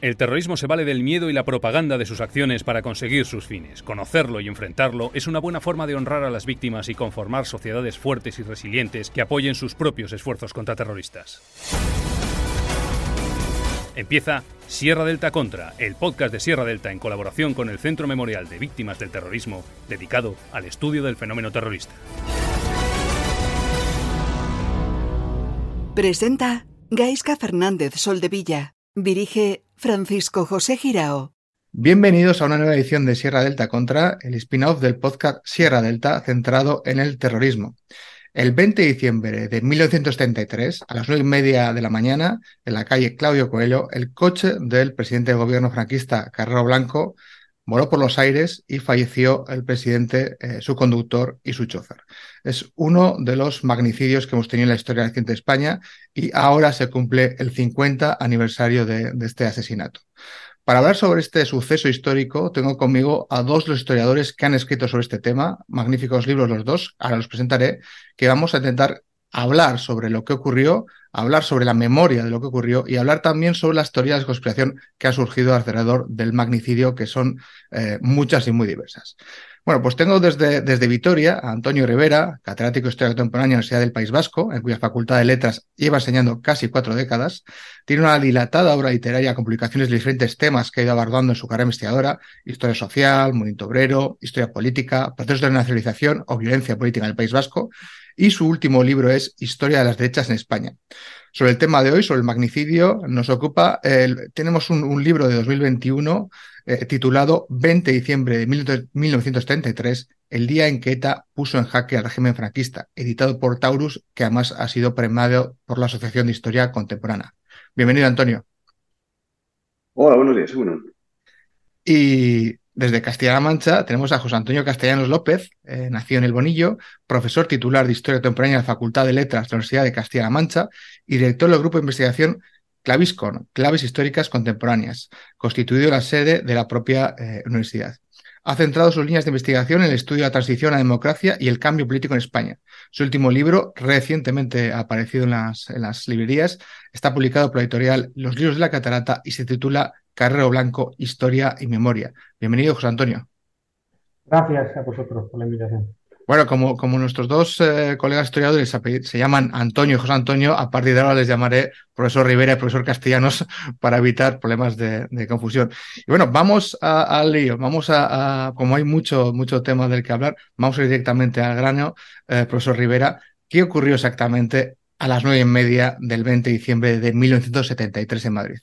El terrorismo se vale del miedo y la propaganda de sus acciones para conseguir sus fines. Conocerlo y enfrentarlo es una buena forma de honrar a las víctimas y conformar sociedades fuertes y resilientes que apoyen sus propios esfuerzos contra terroristas. Empieza Sierra Delta Contra, el podcast de Sierra Delta en colaboración con el Centro Memorial de Víctimas del Terrorismo, dedicado al estudio del fenómeno terrorista. Presenta Gaisca Fernández Soldevilla. Dirige Francisco José Girao. Bienvenidos a una nueva edición de Sierra Delta contra el spin-off del podcast Sierra Delta centrado en el terrorismo. El 20 de diciembre de 1933, a las nueve y media de la mañana, en la calle Claudio Coelho, el coche del presidente del gobierno franquista Carrero Blanco voló por los aires y falleció el presidente, eh, su conductor y su chofer. Es uno de los magnicidios que hemos tenido en la historia reciente de España y ahora se cumple el 50 aniversario de, de este asesinato. Para hablar sobre este suceso histórico, tengo conmigo a dos los historiadores que han escrito sobre este tema, magníficos libros los dos, ahora los presentaré, que vamos a intentar hablar sobre lo que ocurrió, hablar sobre la memoria de lo que ocurrió y hablar también sobre las teorías de conspiración que han surgido alrededor del magnicidio, que son eh, muchas y muy diversas. Bueno, pues tengo desde, desde Vitoria a Antonio Rivera, catedrático de Historia Contemporánea en la Universidad del País Vasco, en cuya Facultad de Letras lleva enseñando casi cuatro décadas. Tiene una dilatada obra literaria con publicaciones de diferentes temas que ha ido abordando en su carrera investigadora, historia social, movimiento obrero, historia política, procesos de nacionalización o violencia política en el País Vasco, y su último libro es Historia de las derechas en España. Sobre el tema de hoy, sobre el magnicidio, nos ocupa, tenemos un, libro de 2021 eh, titulado 20 de diciembre de 1933, el día en que ETA puso en jaque al régimen franquista, editado por Taurus, que además ha sido premiado por la Asociación de Historia Contemporánea. Bienvenido, Antonio. Hola, buenos días. Bueno. Y desde Castilla-La Mancha tenemos a José Antonio Castellanos López, eh, nació en El Bonillo, profesor titular de Historia Contemporánea de la Facultad de Letras de la Universidad de Castilla-La Mancha y director del grupo de investigación Claviscon, Claves Históricas Contemporáneas, constituido la sede de la propia eh, universidad. Ha centrado sus líneas de investigación en el estudio de la transición a la democracia y el cambio político en España. Su último libro, recientemente aparecido en las, en las librerías, está publicado por la editorial Los Libros de la Catarata y se titula Carrero Blanco, Historia y Memoria. Bienvenido, José Antonio. Gracias a vosotros por la invitación. Bueno, como, como nuestros dos eh, colegas historiadores se llaman Antonio y José Antonio, a partir de ahora les llamaré profesor Rivera y profesor Castellanos para evitar problemas de, confusión. Y bueno, vamos al lío, vamos a, como hay mucho, mucho tema del que hablar, vamos a ir directamente al grano. Eh, profesor Rivera, ¿qué ocurrió exactamente a las nueve y media del 20 de diciembre de 1973 en Madrid?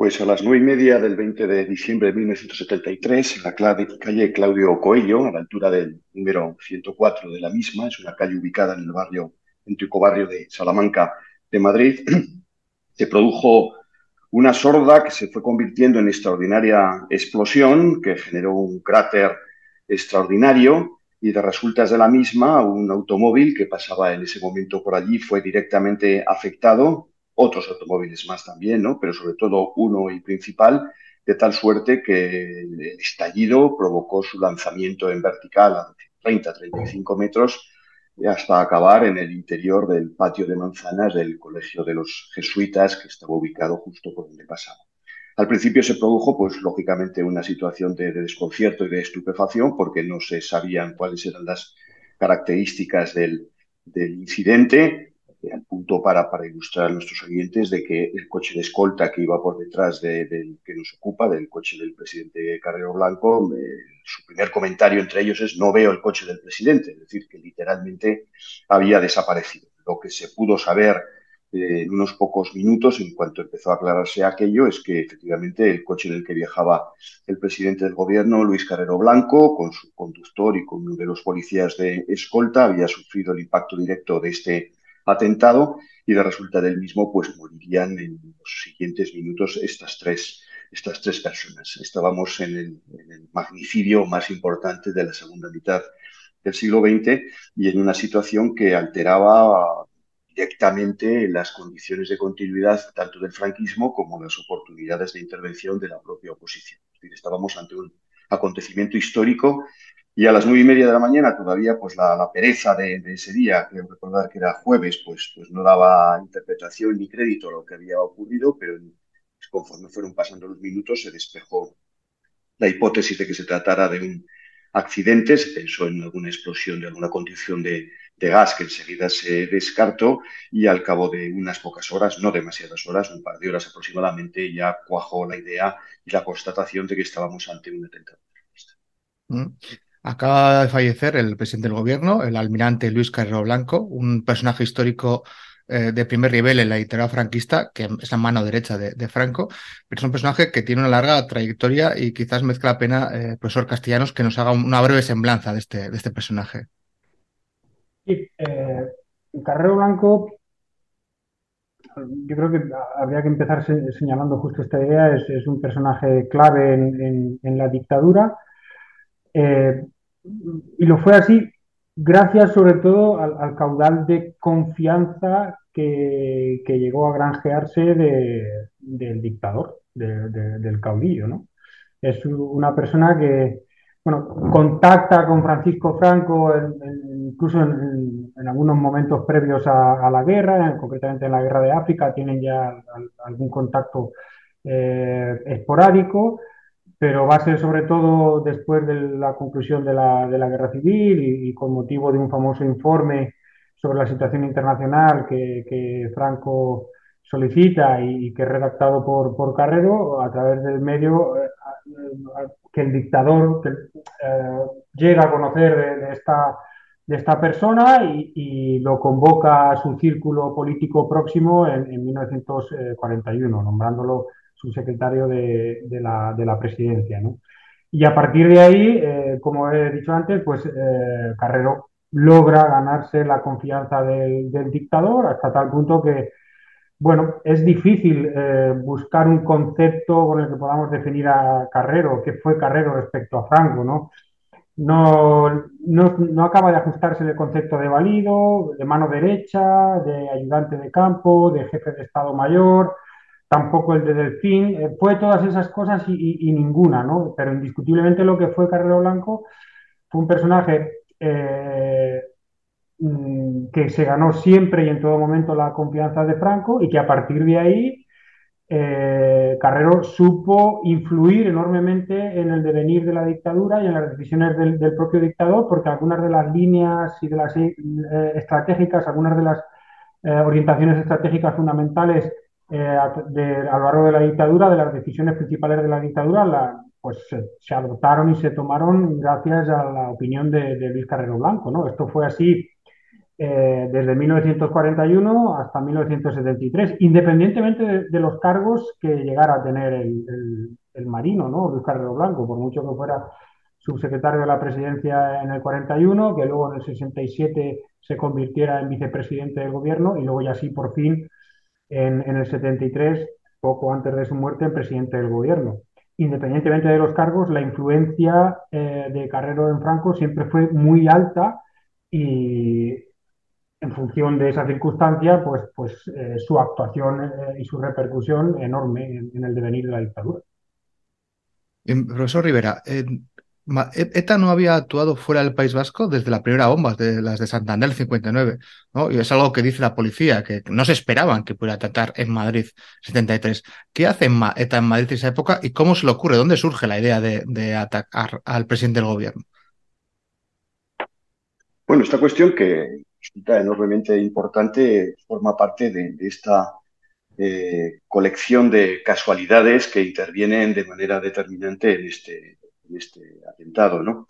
Pues a las nueve y media del 20 de diciembre de 1973, en la calle Claudio Coello, a la altura del número 104 de la misma, es una calle ubicada en el barrio, en barrio de Salamanca de Madrid, se produjo una sorda que se fue convirtiendo en extraordinaria explosión que generó un cráter extraordinario y de resultas de la misma, un automóvil que pasaba en ese momento por allí fue directamente afectado otros automóviles más también, ¿no? Pero sobre todo uno y principal, de tal suerte que el estallido provocó su lanzamiento en vertical a 30-35 metros hasta acabar en el interior del patio de manzanas del Colegio de los Jesuitas, que estaba ubicado justo por donde pasaba. Al principio se produjo, pues lógicamente, una situación de, desconcierto y de estupefacción porque no se sabían cuáles eran las características del, del incidente al punto para, para ilustrar a nuestros oyentes de que el coche de escolta que iba por detrás del que nos ocupa, del coche del presidente Carrero Blanco, su primer comentario entre ellos es no veo el coche del presidente, es decir, que literalmente había desaparecido. Lo que se pudo saber eh, en unos pocos minutos, en cuanto empezó a aclararse aquello, es que efectivamente el coche en el que viajaba el presidente del gobierno, Luis Carrero Blanco, con su conductor y con uno de los policías de escolta, había sufrido el impacto directo de este atentado y de resulta del mismo pues morirían en los siguientes minutos estas tres, estas tres personas. Estábamos en el, magnicidio más importante de la segunda mitad del siglo XX y en una situación que alteraba directamente las condiciones de continuidad tanto del franquismo como las oportunidades de intervención de la propia oposición. estábamos ante un acontecimiento histórico y a las nueve y media de la mañana todavía pues la, pereza de, ese día, creo recordar que era jueves, pues, pues no daba interpretación ni crédito a lo que había ocurrido, pero conforme fueron pasando los minutos se despejó la hipótesis de que se tratara de un accidente, se pensó en alguna explosión de alguna condición de, de gas que enseguida se descartó y al cabo de unas pocas horas, no demasiadas horas, un par de horas aproximadamente, ya cuajó la idea y la constatación de que estábamos ante un atentado terrorista. Mm. Acaba de fallecer el presidente del gobierno, el almirante Luis Carrero Blanco, un personaje histórico eh, de primer nivel en la dictadura franquista, que es la mano derecha de, Franco, pero es un personaje que tiene una larga trayectoria y quizás mezcla la pena, eh, profesor Castellanos, que nos haga una breve semblanza de este, de este personaje. Sí, eh, Carrero Blanco, yo creo que habría que empezar señalando justo esta idea, es, un personaje clave en, la dictadura. Eh, y lo fue así gracias sobre todo al, caudal de confianza que, llegó a granjearse del dictador, del caudillo. ¿no? Es una persona que, bueno, contacta con Francisco Franco incluso en, algunos momentos previos a, la guerra, concretamente en la guerra de África, tienen ya algún contacto eh, esporádico, pero va a ser sobre todo después de la conclusión de la, guerra civil y, con motivo de un famoso informe sobre la situación internacional que, Franco solicita y, que es redactado por, por Carrero a través del medio eh, que el dictador eh, llega a conocer de, esta, de esta persona y, lo convoca a su círculo político próximo en, 1941, nombrándolo subsecretario de, de, la, de la presidencia. Y a partir de ahí, eh, como he dicho antes, pues eh, Carrero logra ganarse la confianza del, dictador hasta tal punto que bueno, es difícil eh, buscar un concepto con el que podamos definir a Carrero, qué fue Carrero respecto a Franco, ¿no? No, no, acaba de ajustarse el concepto de valido, de mano derecha, de ayudante de campo, de jefe de Estado Mayor, tampoco el de Delfín, eh, fue todas esas cosas y, ninguna, ¿no? Pero indiscutiblemente lo que fue Carrero Blanco fue un personaje eh, Mm, que se ganó siempre y en todo momento la confianza de Franco y que a partir de ahí eh, Carrero supo influir enormemente en el devenir de la dictadura y en las decisiones del, propio dictador, porque algunas de las líneas y de las estratégicas, algunas de las orientaciones estratégicas fundamentales a, lo largo de la dictadura, de las decisiones principales de la dictadura, pues se, adoptaron y se tomaron gracias a la opinión de, de Luis Carrero Blanco. ¿no? Esto fue así eh, desde 1941 hasta 1973, independientemente de, los cargos que llegara a tener el, marino, ¿no? Luis Carrero Blanco, por mucho que fuera subsecretario de la presidencia en el 41, que luego en el 67 se convirtiera en vicepresidente del gobierno y luego ya sí por fin en, el 73, poco antes de su muerte, en presidente del gobierno. Independientemente de los cargos, la influencia eh, de Carrero en Franco siempre fue muy alta y en función de esa circunstancia, pues, pues eh, su actuación eh, y su repercusión enorme en, el devenir de la dictadura. profesor Rivera, ETA no había actuado fuera del País Vasco desde la primera bomba, de las de Santander 59, ¿no? Y es algo que dice la policía, que no se esperaban que pudiera atacar en Madrid 73. ¿Qué hace ETA en Madrid en esa época y cómo se le ocurre? ¿Dónde surge la idea de, de atacar al presidente del gobierno? Bueno, esta cuestión que resulta enormemente importante, forma parte de, esta eh, colección de casualidades que intervienen de manera determinante en este, este atentado. ¿no?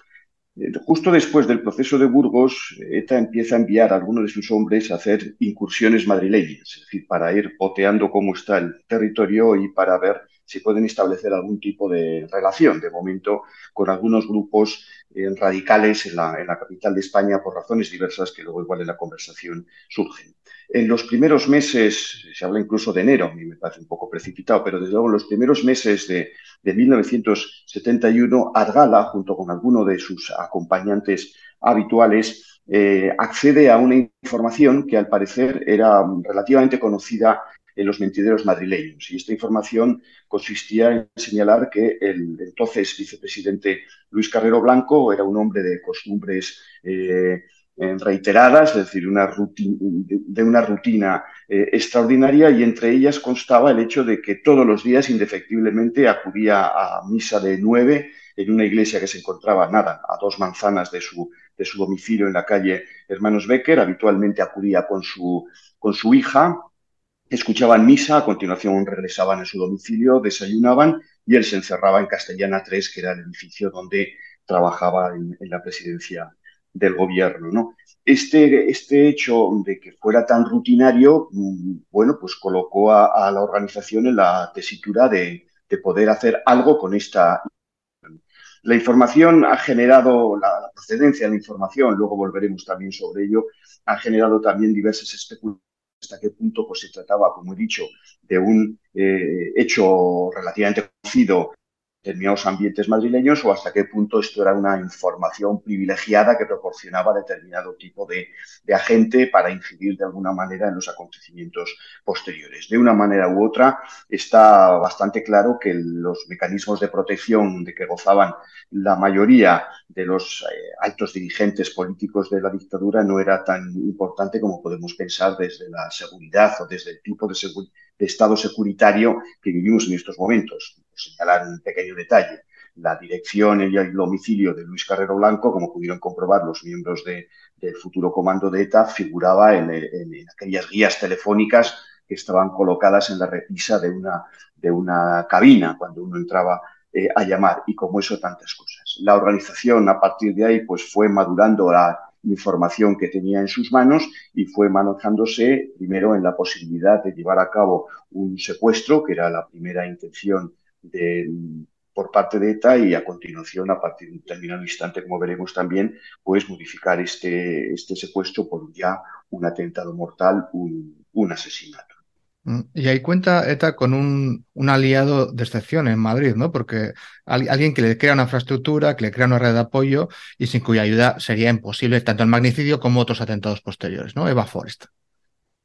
Eh, justo después del proceso de Burgos, ETA empieza a enviar a algunos de sus hombres a hacer incursiones madrileñas, es decir, para ir poteando cómo está el territorio y para ver si pueden establecer algún tipo de relación, de momento, con algunos grupos eh, radicales en la, capital de España por razones diversas que luego igual en la conversación surgen. En los primeros meses, se habla incluso de enero, a mí me parece un poco precipitado, pero desde luego en los primeros meses de, de 1971, Argala, junto con alguno de sus acompañantes habituales, eh, accede a una información que al parecer era relativamente conocida en los mentideros madrileños. Y esta información consistía en señalar que el entonces vicepresidente Luis Carrero Blanco era un hombre de costumbres eh, reiteradas, es decir, una rutina, de una rutina extraordinaria y entre ellas constaba el hecho de que todos los días indefectiblemente acudía a misa de nueve en una iglesia que se encontraba, nada, a dos manzanas de su, de su domicilio en la calle Hermanos Becker. Habitualmente acudía con su, con su hija, escuchaban misa, a continuación regresaban a su domicilio, desayunaban y él se encerraba en Castellana 3, que era el edificio donde trabajaba en, la presidencia del gobierno. ¿no? Este, este, hecho de que fuera tan rutinario, mm, bueno, pues colocó a, la organización en la tesitura de, de, poder hacer algo con esta la información ha generado, la, procedencia de la información, luego volveremos también sobre ello, ha generado también diversas especulaciones hasta qué punto pues, se trataba, como he dicho, de un eh, hecho relativamente conocido determinados ambientes madrileños o hasta qué punto esto era una información privilegiada que proporcionaba determinado tipo de, agente para incidir de alguna manera en los acontecimientos posteriores. De una manera u otra, está bastante claro que los mecanismos de protección de que gozaban la mayoría de los eh, altos dirigentes políticos de la dictadura no era tan importante como podemos pensar desde la seguridad o desde el tipo de de estado securitario que vivimos en estos momentos. Señalar un pequeño detalle, la dirección y el domicilio de Luis Carrero Blanco, como pudieron comprobar los miembros del futuro comando de ETA, figuraba en, aquellas guías telefónicas que estaban colocadas en la repisa de una, de una cabina cuando uno entraba eh, a llamar y como eso tantas cosas. La organización a partir de ahí pues fue madurando la, información que tenía en sus manos y fue manejándose primero en la posibilidad de llevar a cabo un secuestro, que era la primera intención de, por parte de ETA y a continuación, a partir de un determinado instante, como veremos también, pues modificar este, este secuestro por ya un atentado mortal, un asesinato. Mm, y ahí cuenta ETA con un, aliado de excepción en Madrid, ¿no? Porque alguien que le crea una infraestructura, que le crea una red de apoyo y sin cuya ayuda sería imposible tanto el magnicidio como otros atentados posteriores, ¿no? Eva Forest.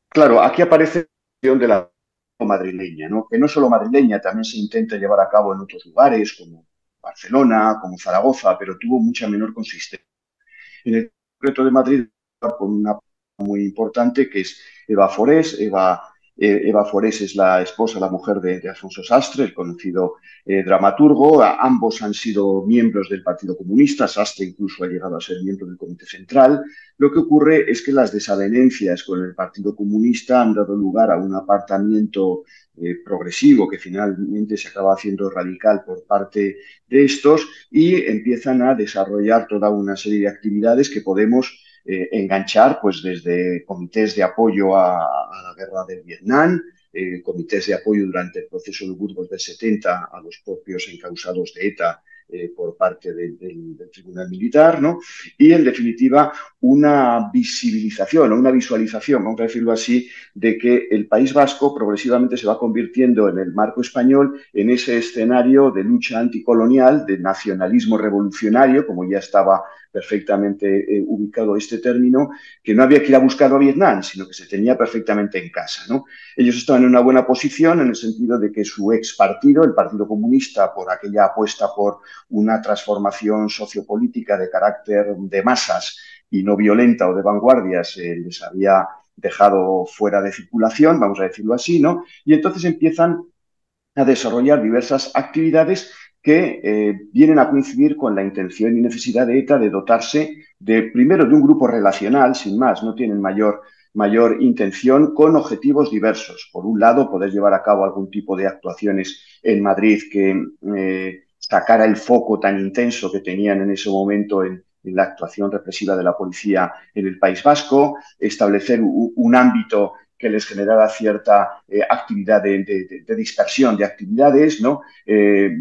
Claro, aquí aparece la de la madrileña, ¿no? Que no solo madrileña, también se intenta llevar a cabo en otros lugares como Barcelona, como Zaragoza, pero tuvo mucha menor consistencia. En el concreto de Madrid, con una muy importante que es Eva Forés, Eva Eva Forés es la esposa, la mujer de, Alfonso Sastre, el conocido eh, dramaturgo. ambos han sido miembros del Partido Comunista. Sastre incluso ha llegado a ser miembro del Comité Central. Lo que ocurre es que las desavenencias con el Partido Comunista han dado lugar a un apartamiento eh, progresivo que finalmente se acaba haciendo radical por parte de estos y empiezan a desarrollar toda una serie de actividades que podemos eh, enganchar pues desde comités de apoyo a, la guerra de Vietnam, eh, comités de apoyo durante el proceso de Burgos del 70 a los propios encausados de ETA eh, por parte del Tribunal Militar, ¿no? Y en definitiva una visibilización o una visualización, vamos a decirlo así, de que el País Vasco progresivamente se va convirtiendo en el marco español en ese escenario de lucha anticolonial, de nacionalismo revolucionario, como ya estaba perfectamente eh, ubicado este término, que no había que ir a buscarlo a Vietnam, sino que se tenía perfectamente en casa. ¿no? Ellos estaban en una buena posición en el sentido de que su ex partido, el Partido Comunista, por aquella apuesta por una transformación sociopolítica de carácter de masas y no violenta o de vanguardias, eh, les había dejado fuera de circulación, vamos a decirlo así, ¿no? Y entonces empiezan a desarrollar diversas actividades que eh, vienen a coincidir con la intención y necesidad de ETA de dotarse de, primero, de un grupo relacional, sin más, no tienen mayor, mayor intención, con objetivos diversos. Por un lado, poder llevar a cabo algún tipo de actuaciones en Madrid que eh, sacara el foco tan intenso que tenían en ese momento en, la actuación represiva de la policía en el País Vasco, establecer un ámbito que les generara cierta eh, actividad de, dispersión de actividades, ¿no? Eh,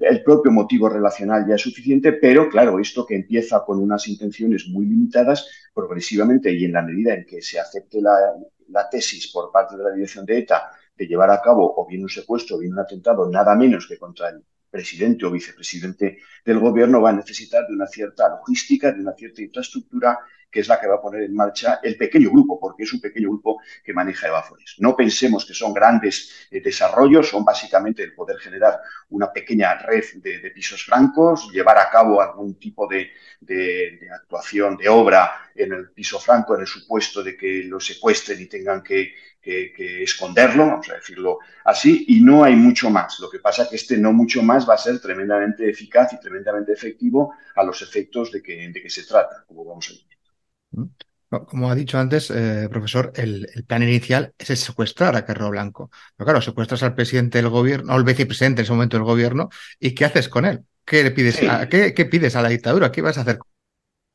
el, propio motivo relacional ya es suficiente, pero claro, esto que empieza con unas intenciones muy limitadas, progresivamente y en la medida en que se acepte la, la tesis por parte de la dirección de ETA de llevar a cabo o bien un secuestro o bien un atentado, nada menos que contra el presidente o vicepresidente del gobierno, va a necesitar de una cierta logística, de una cierta infraestructura que es la que va a poner en marcha el pequeño grupo, porque es un pequeño grupo que maneja Evafores. No pensemos que son grandes eh, desarrollos, son básicamente el poder generar una pequeña red de, pisos francos, llevar a cabo algún tipo de, actuación, de obra en el piso franco, en el supuesto de que lo secuestren y tengan que, esconderlo, vamos a decirlo así, y no hay mucho más. Lo que pasa es que este no mucho más va a ser tremendamente eficaz y tremendamente efectivo a los efectos de que, de que se trata, como vamos a ver. Como ha dicho antes, eh, profesor, el, plan inicial es secuestrar a Carro Blanco. Pero claro, secuestras al presidente del gobierno, o al vicepresidente en ese momento del gobierno, ¿y qué haces con él? ¿Qué le pides, a, qué, pides a la dictadura? ¿Qué vas a hacer?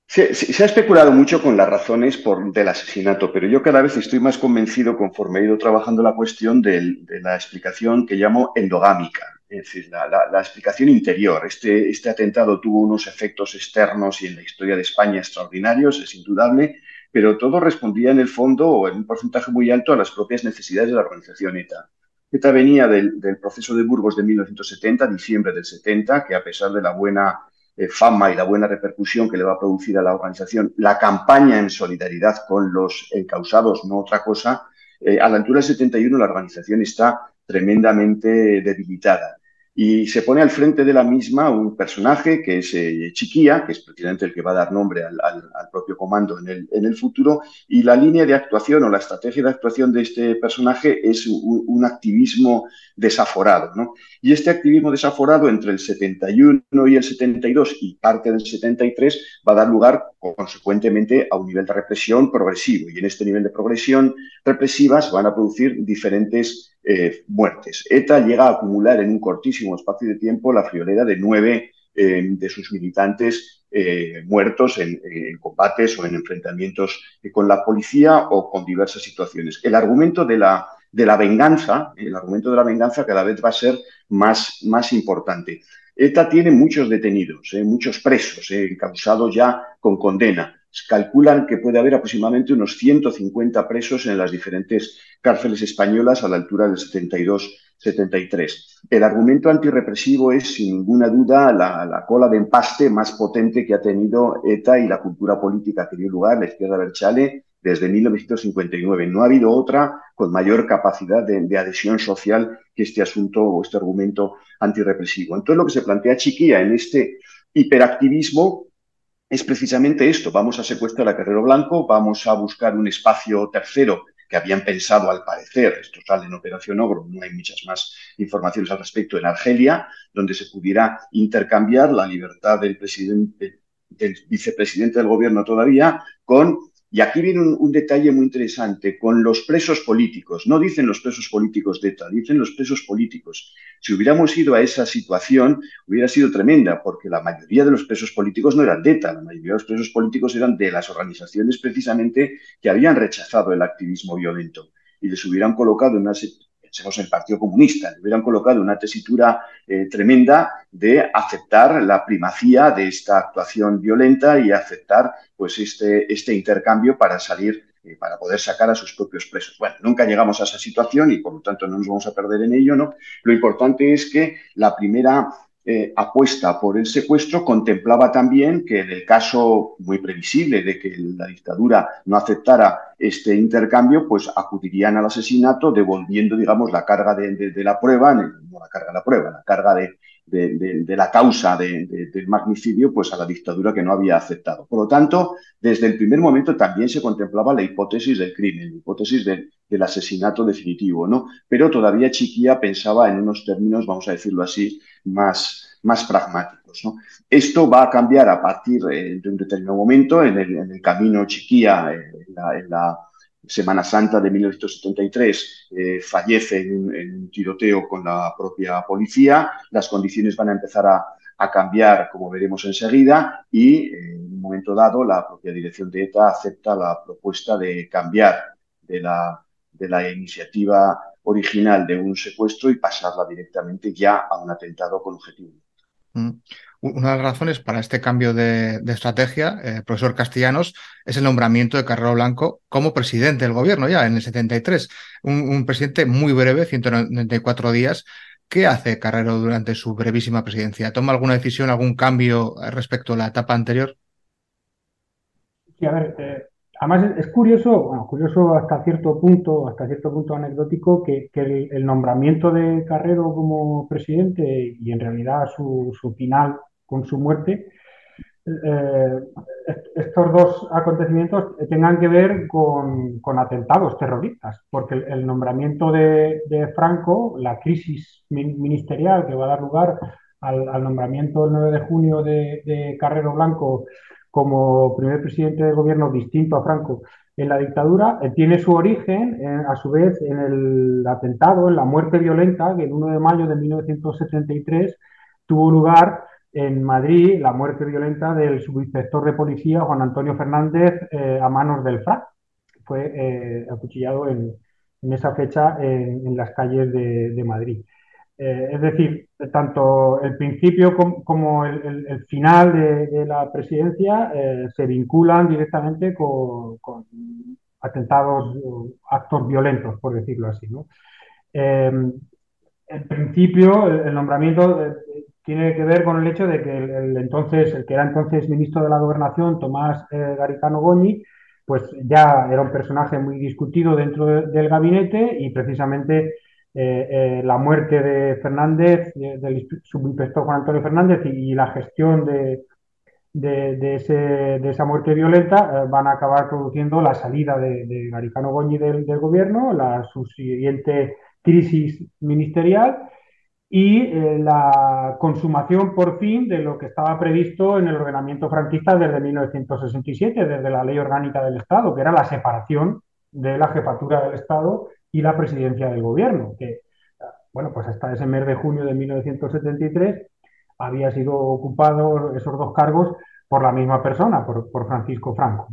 Se, se, ha especulado mucho con las razones por, del asesinato, pero yo cada vez estoy más convencido, conforme he ido trabajando la cuestión, de, la explicación que llamo endogámica, es decir, la, explicación interior. Este, este atentado tuvo unos efectos externos y en la historia de España extraordinarios, es indudable, pero todo respondía en el fondo o en un porcentaje muy alto a las propias necesidades de la organización ETA. ETA venía del, proceso de Burgos de 1970, diciembre del 70, que a pesar de la buena eh, fama y la buena repercusión que le va a producir a la organización la campaña en solidaridad con los encausados, no otra cosa, eh, a la altura del 71 la organización está tremendamente debilitada y se pone al frente de la misma un personaje que es eh, Chiquía, que es precisamente el que va a dar nombre al, propio comando en el, en el, futuro, y la línea de actuación o la estrategia de actuación de este personaje es un, activismo desaforado. ¿no? Y este activismo desaforado entre el 71 y el 72 y parte del 73 va a dar lugar consecuentemente a un nivel de represión progresivo. Y en este nivel de progresión represiva se van a producir diferentes eh, muertes. ETA llega a acumular en un cortísimo espacio de tiempo la friolera de nueve eh, de sus militantes eh, muertos en, combates o en enfrentamientos con la policía o con diversas situaciones. El argumento de la, de la venganza, el argumento de la venganza cada vez va a ser más, más importante. ETA tiene muchos detenidos, muchos presos, causados ya con condena calculan que puede haber aproximadamente unos 150 presos en las diferentes cárceles españolas a la altura del 72-73. El argumento antirrepresivo es, sin ninguna duda, la, cola de empaste más potente que ha tenido ETA y la cultura política que dio lugar, la izquierda Berchale, desde 1959. No ha habido otra con mayor capacidad de, de, adhesión social que este asunto o este argumento antirrepresivo. Entonces, lo que se plantea Chiquilla en este hiperactivismo es precisamente esto. Vamos a secuestrar a Carrero Blanco, vamos a buscar un espacio tercero que habían pensado al parecer, esto sale en Operación Ogro, no hay muchas más informaciones al respecto, en Argelia, donde se pudiera intercambiar la libertad del presidente, del vicepresidente del gobierno todavía, con y aquí viene un, detalle muy interesante con los presos políticos. No dicen los presos políticos de ETA, dicen los presos políticos. Si hubiéramos ido a esa situación, hubiera sido tremenda, porque la mayoría de los presos políticos no eran de ETA, la mayoría de los presos políticos eran de las organizaciones precisamente que habían rechazado el activismo violento y les hubieran colocado en una, pensemos en el Partido Comunista, hubieran colocado una tesitura eh, tremenda de aceptar la primacía de esta actuación violenta y aceptar pues este, este intercambio para salir, eh, para poder sacar a sus propios presos. Bueno, nunca llegamos a esa situación y por lo tanto no nos vamos a perder en ello, ¿no? Lo importante es que la primera eh, apuesta por el secuestro contemplaba también que en el caso muy previsible de que la dictadura no aceptara este intercambio, pues acudirían al asesinato devolviendo, digamos, la carga de, la prueba, no la carga de la prueba, la carga de, de, la causa del magnicidio pues a la dictadura que no había aceptado. Por lo tanto, desde el primer momento también se contemplaba la hipótesis del crimen, la hipótesis del, asesinato definitivo, ¿no? Pero todavía Chiquía pensaba en unos términos, vamos a decirlo así, más, más pragmáticos. Esto va a cambiar a partir eh, de un determinado momento en el, camino Chiquía, eh, en, la, Semana Santa de 1973 eh, fallece en un, tiroteo con la propia policía, las condiciones van a empezar a, cambiar, como veremos enseguida, y en un momento dado la propia dirección de ETA acepta la propuesta de cambiar de la, de la iniciativa original de un secuestro y pasarla directamente ya a un atentado con objetivo. Mm. Una de las razones para este cambio de, estrategia, eh, profesor Castellanos, es el nombramiento de Carrero Blanco como presidente del gobierno ya en el 73. Un, presidente muy breve, 194 días. ¿Qué hace Carrero durante su brevísima presidencia? ¿Toma alguna decisión, algún cambio respecto a la etapa anterior? Sí, a ver, eh, además es, curioso, bueno, curioso hasta cierto punto, hasta cierto punto anecdótico, que, el, nombramiento de Carrero como presidente y en realidad su, final con su muerte, eh, estos dos acontecimientos tengan que ver con, atentados terroristas, porque el, nombramiento de, Franco, la crisis ministerial que va a dar lugar al, nombramiento el 9 de junio de, de Carrero Blanco como primer presidente de gobierno distinto a Franco en la dictadura, eh, tiene su origen, eh, a su vez, en el atentado, en la muerte violenta que el 1 de mayo de 1973 tuvo lugar en Madrid, la muerte violenta del subinspector de policía Juan Antonio Fernández eh, a manos del FRA. Fue acuchillado en, esa fecha en, las calles de Madrid. Eh, es decir, tanto el principio como, el, final de, la presidencia eh, se vinculan directamente con, atentados, actos violentos, por decirlo así. ¿no? Eh, en principio, el, nombramiento tiene que ver con el hecho de que el, entonces, el que era entonces ministro de la Gobernación, Tomás Garicano Goñi, pues ya era un personaje muy discutido dentro del gabinete y precisamente eh, eh, la muerte de Fernández, del subinspector Juan Antonio Fernández y, la gestión de, de, esa muerte violenta eh, van a acabar produciendo la salida de, Garicano Goñi del, gobierno, la subsiguiente crisis ministerial y la consumación por fin de lo que estaba previsto en el ordenamiento franquista desde 1967, desde la Ley Orgánica del Estado, que era la separación de la jefatura del Estado y la presidencia del gobierno, que, bueno, pues hasta ese mes de junio de 1973 había sido ocupado esos dos cargos por la misma persona, por, Francisco Franco.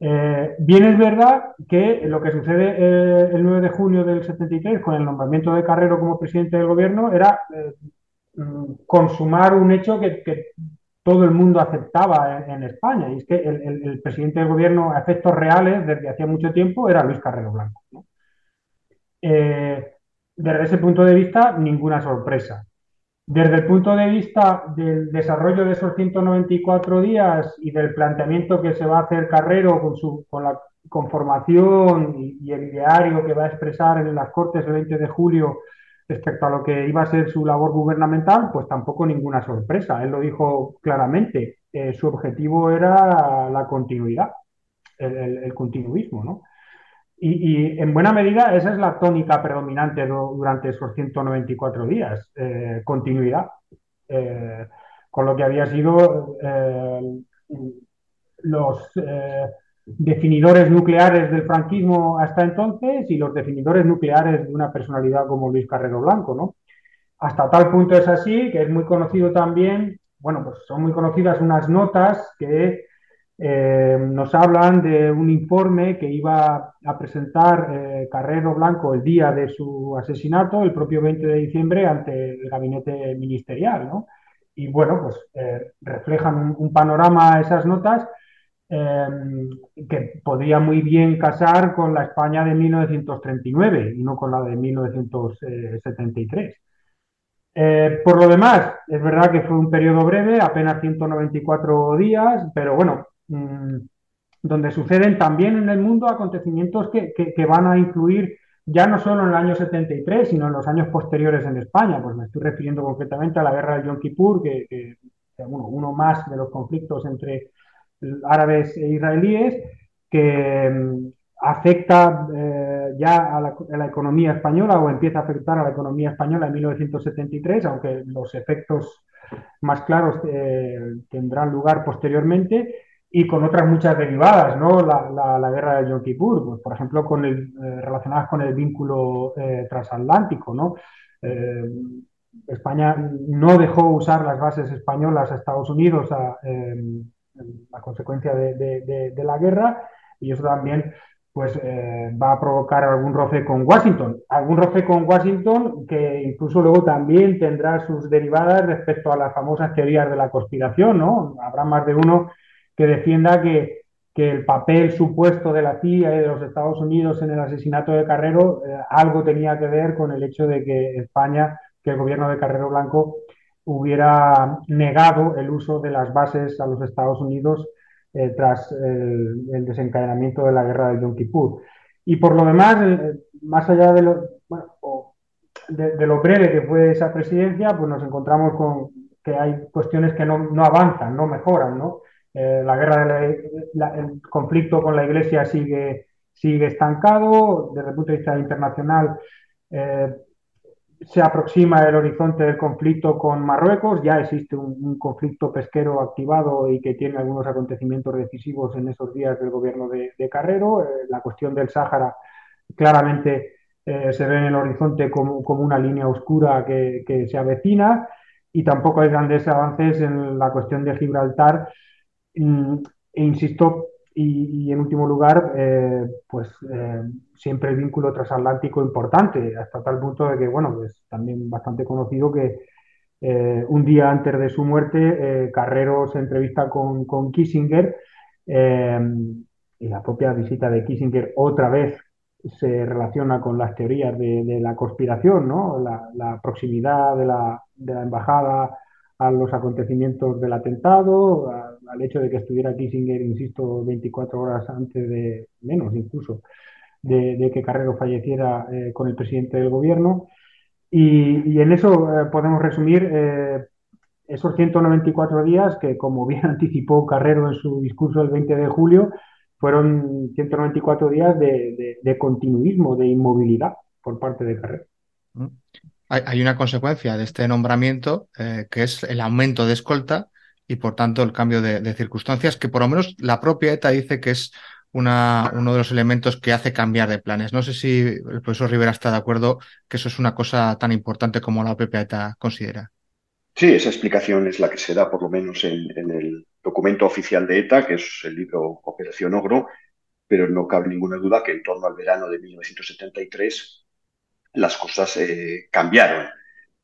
Eh, bien es verdad que lo que sucede eh, el 9 de junio del 73 con el nombramiento de Carrero como presidente del gobierno era eh, mm, consumar un hecho que, todo el mundo aceptaba en, España, y es que el, presidente del gobierno a efectos reales desde hacía mucho tiempo era Luis Carrero Blanco. Eh, desde ese punto de vista, ninguna sorpresa. Desde el punto de vista del desarrollo de esos 194 días y del planteamiento que se va a hacer Carrero con, su, con la conformación y, el ideario que va a expresar en las Cortes el 20 de julio respecto a lo que iba a ser su labor gubernamental, pues tampoco ninguna sorpresa. Él lo dijo claramente. Eh, su objetivo era la continuidad, el continuismo, ¿no? Y, en buena medida esa es la tónica predominante durante esos 194 días, eh, continuidad, eh, con lo que había sido eh, los definidores nucleares del franquismo hasta entonces y los definidores nucleares de una personalidad como Luis Carrero Blanco, ¿no? Hasta tal punto es así que es muy conocido también, bueno, pues son muy conocidas unas notas que eh, nos hablan de un informe que iba a presentar eh, Carrero Blanco el día de su asesinato, el propio 20 de diciembre, ante el gabinete ministerial. ¿no? Y bueno, pues eh, reflejan un, panorama esas notas que podría muy bien casar con la España de 1939 y no con la de 1973. por lo demás, es verdad que fue un periodo breve, apenas 194 días, pero bueno, Mm, donde suceden también en el mundo acontecimientos que, van a influir ya no solo en el año 73, sino en los años posteriores en España. Pues me estoy refiriendo concretamente a la guerra del Yom Kippur, que, uno más de los conflictos entre árabes e israelíes, que mm, afecta eh, ya a la, economía española o empieza a afectar a la economía española en 1973, aunque los efectos más claros eh, tendrán lugar posteriormente y con otras muchas derivadas, ¿no? La, guerra de Yom Kippur, pues, por ejemplo, con el, eh, relacionadas con el vínculo eh, transatlántico, ¿no? Eh, España no dejó usar las bases españolas a Estados Unidos a, consecuencia de, la guerra y eso también pues va a provocar algún roce con Washington. Algún roce con Washington que incluso luego también tendrá sus derivadas respecto a las famosas teorías de la conspiración, ¿no? Habrá más de uno que defienda que, el papel supuesto de la CIA y de los Estados Unidos en el asesinato de Carrero eh, algo tenía que ver con el hecho de que España, que el gobierno de Carrero Blanco hubiera negado el uso de las bases a los Estados Unidos tras el, desencadenamiento de la guerra de Yom Kippur. Y por lo demás, más allá de lo, de, lo breve que fue esa presidencia, pues nos encontramos con que hay cuestiones que no, avanzan, no mejoran, ¿no? La guerra, el conflicto con la Iglesia sigue, sigue estancado, desde el punto de vista internacional se aproxima el horizonte del conflicto con Marruecos, ya existe un, conflicto pesquero activado y que tiene algunos acontecimientos decisivos en esos días del gobierno de, Carrero. Eh, la cuestión del Sáhara claramente eh, se ve en el horizonte como, una línea oscura que, se avecina y tampoco hay grandes avances en la cuestión de Gibraltar. Mm, e insisto, y, en último lugar, eh, pues eh, siempre el vínculo transatlántico importante, hasta tal punto de que, bueno, es también bastante conocido que eh, un día antes de su muerte, Carrero se entrevista con, Kissinger y la propia visita de Kissinger otra vez se relaciona con las teorías de, la conspiración, ¿no? La, proximidad de la embajada a los acontecimientos del atentado, al hecho de que estuviera Kissinger, insisto, 24 horas antes de, menos incluso, de, que Carrero falleciera eh, con el presidente del gobierno. Y, en eso eh, podemos resumir eh, esos 194 días que, como bien anticipó Carrero en su discurso del 20 de julio, fueron 194 días de, de continuismo, de inmovilidad por parte de Carrero. Mm hay, una consecuencia de este nombramiento, eh, que es el aumento de escolta y, por tanto, el cambio de, circunstancias, que por lo menos la propia ETA dice que es una, uno de los elementos que hace cambiar de planes. No sé si el profesor Rivera está de acuerdo que eso es una cosa tan importante como la propia ETA considera. Sí, esa explicación es la que se da, por lo menos, en, en el documento oficial de ETA, que es el libro Operación Ogro, pero no cabe ninguna duda que en torno al verano de 1973 las cosas eh, cambiaron.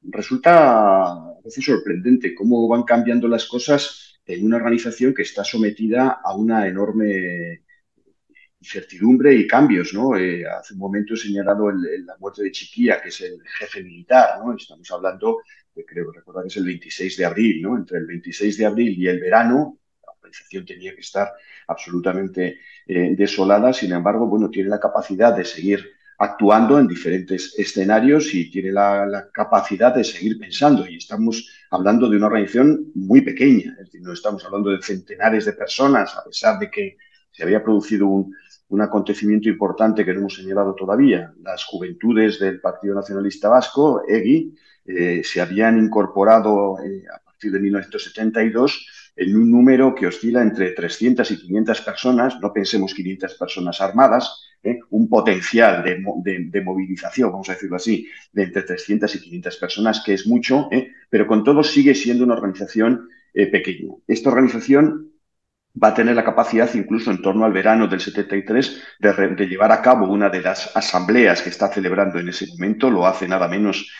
Resulta a sorprendente cómo van cambiando las cosas en una organización que está sometida a una enorme incertidumbre y cambios, ¿no? Eh, hace un momento he señalado la muerte de Chiquía, que es el jefe militar, ¿no? Estamos hablando, de, creo recordar que es el 26 de abril, ¿no? Entre el 26 de abril y el verano, la organización tenía que estar absolutamente eh, desolada, sin embargo, bueno, tiene la capacidad de seguir actuando en diferentes escenarios y tiene la, capacidad de seguir pensando. Y estamos hablando de una organización muy pequeña, es decir, no estamos hablando de centenares de personas, a pesar de que se había producido un, acontecimiento importante que no hemos señalado todavía. Las juventudes del Partido Nacionalista Vasco, EGI, eh, se habían incorporado eh, a partir de 1972 en un número que oscila entre 300 y 500 personas, no pensemos 500 personas armadas, ¿eh? un potencial de, movilización, vamos a decirlo así, de entre 300 y 500 personas, que es mucho, ¿eh? pero con todo sigue siendo una organización eh, pequeña. Esta organización va a tener la capacidad, incluso en torno al verano del 73, de, llevar a cabo una de las asambleas que está celebrando en ese momento. Lo hace nada menos,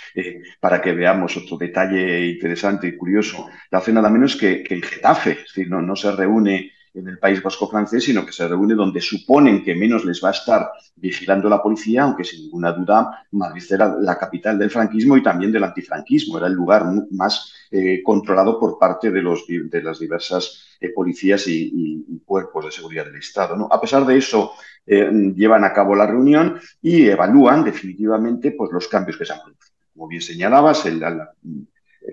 para que veamos otro detalle interesante y curioso, lo hace nada menos que, en Getafe. Es decir, no, no se reúne en el País Vasco francés, sino que se reúne donde suponen que menos les va a estar vigilando la policía, aunque sin ninguna duda Madrid era la capital del franquismo y también del antifranquismo, era el lugar más eh, controlado por parte de, los, de las diversas eh, policías y, cuerpos de seguridad del Estado. ¿no? A pesar de eso, eh, llevan a cabo la reunión y evalúan definitivamente pues, los cambios que se han producido. Como bien señalabas, el, el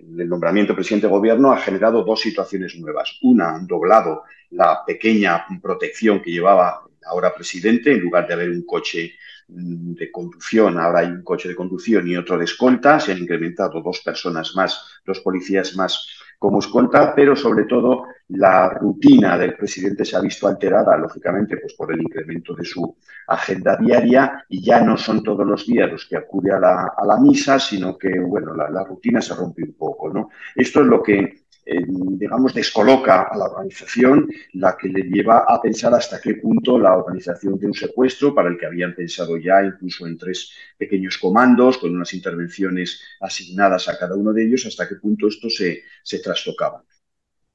nombramiento del presidente de gobierno ha generado dos situaciones nuevas. Una, han doblado la pequeña protección que llevaba ahora presidente, en lugar de haber un coche mm, de conducción, ahora hay un coche de conducción y otro de escolta, se han incrementado dos personas más, dos policías más como escolta, pero sobre todo la rutina del presidente se ha visto alterada, lógicamente, pues por el incremento de su agenda diaria y ya no son todos los días los que acude a la, misa, sino que, bueno, la, la, rutina se rompe un poco, ¿no? Esto es lo que eh, digamos, descoloca a la organización, la que le lleva a pensar hasta qué punto la organización de un secuestro, para el que habían pensado ya incluso en tres pequeños comandos, con unas intervenciones asignadas a cada uno de ellos, hasta qué punto esto se, se trastocaba.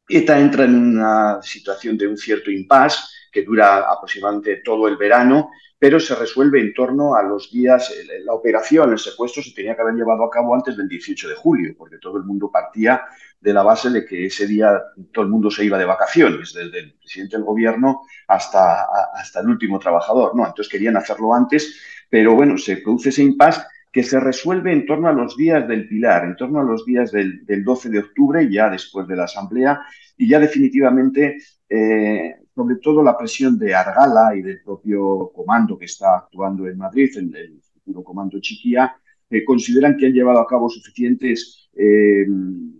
ETA entra en una situación de un cierto impasse que dura aproximadamente todo el verano, pero se resuelve en torno a los días, la operación, el secuestro se tenía que haber llevado a cabo antes del 18 de julio, porque todo el mundo partía de la base de que ese día todo el mundo se iba de vacaciones, desde el presidente del gobierno hasta, hasta el último trabajador. No, entonces querían hacerlo antes, pero bueno, se produce ese impasse que se resuelve en torno a los días del Pilar, en torno a los días del, 12 de octubre, ya después de la Asamblea, y ya definitivamente, eh, sobre todo la presión de Argala y del propio comando que está actuando en Madrid, el, el futuro comando Chiquía, eh, consideran que han llevado a cabo suficientes eh,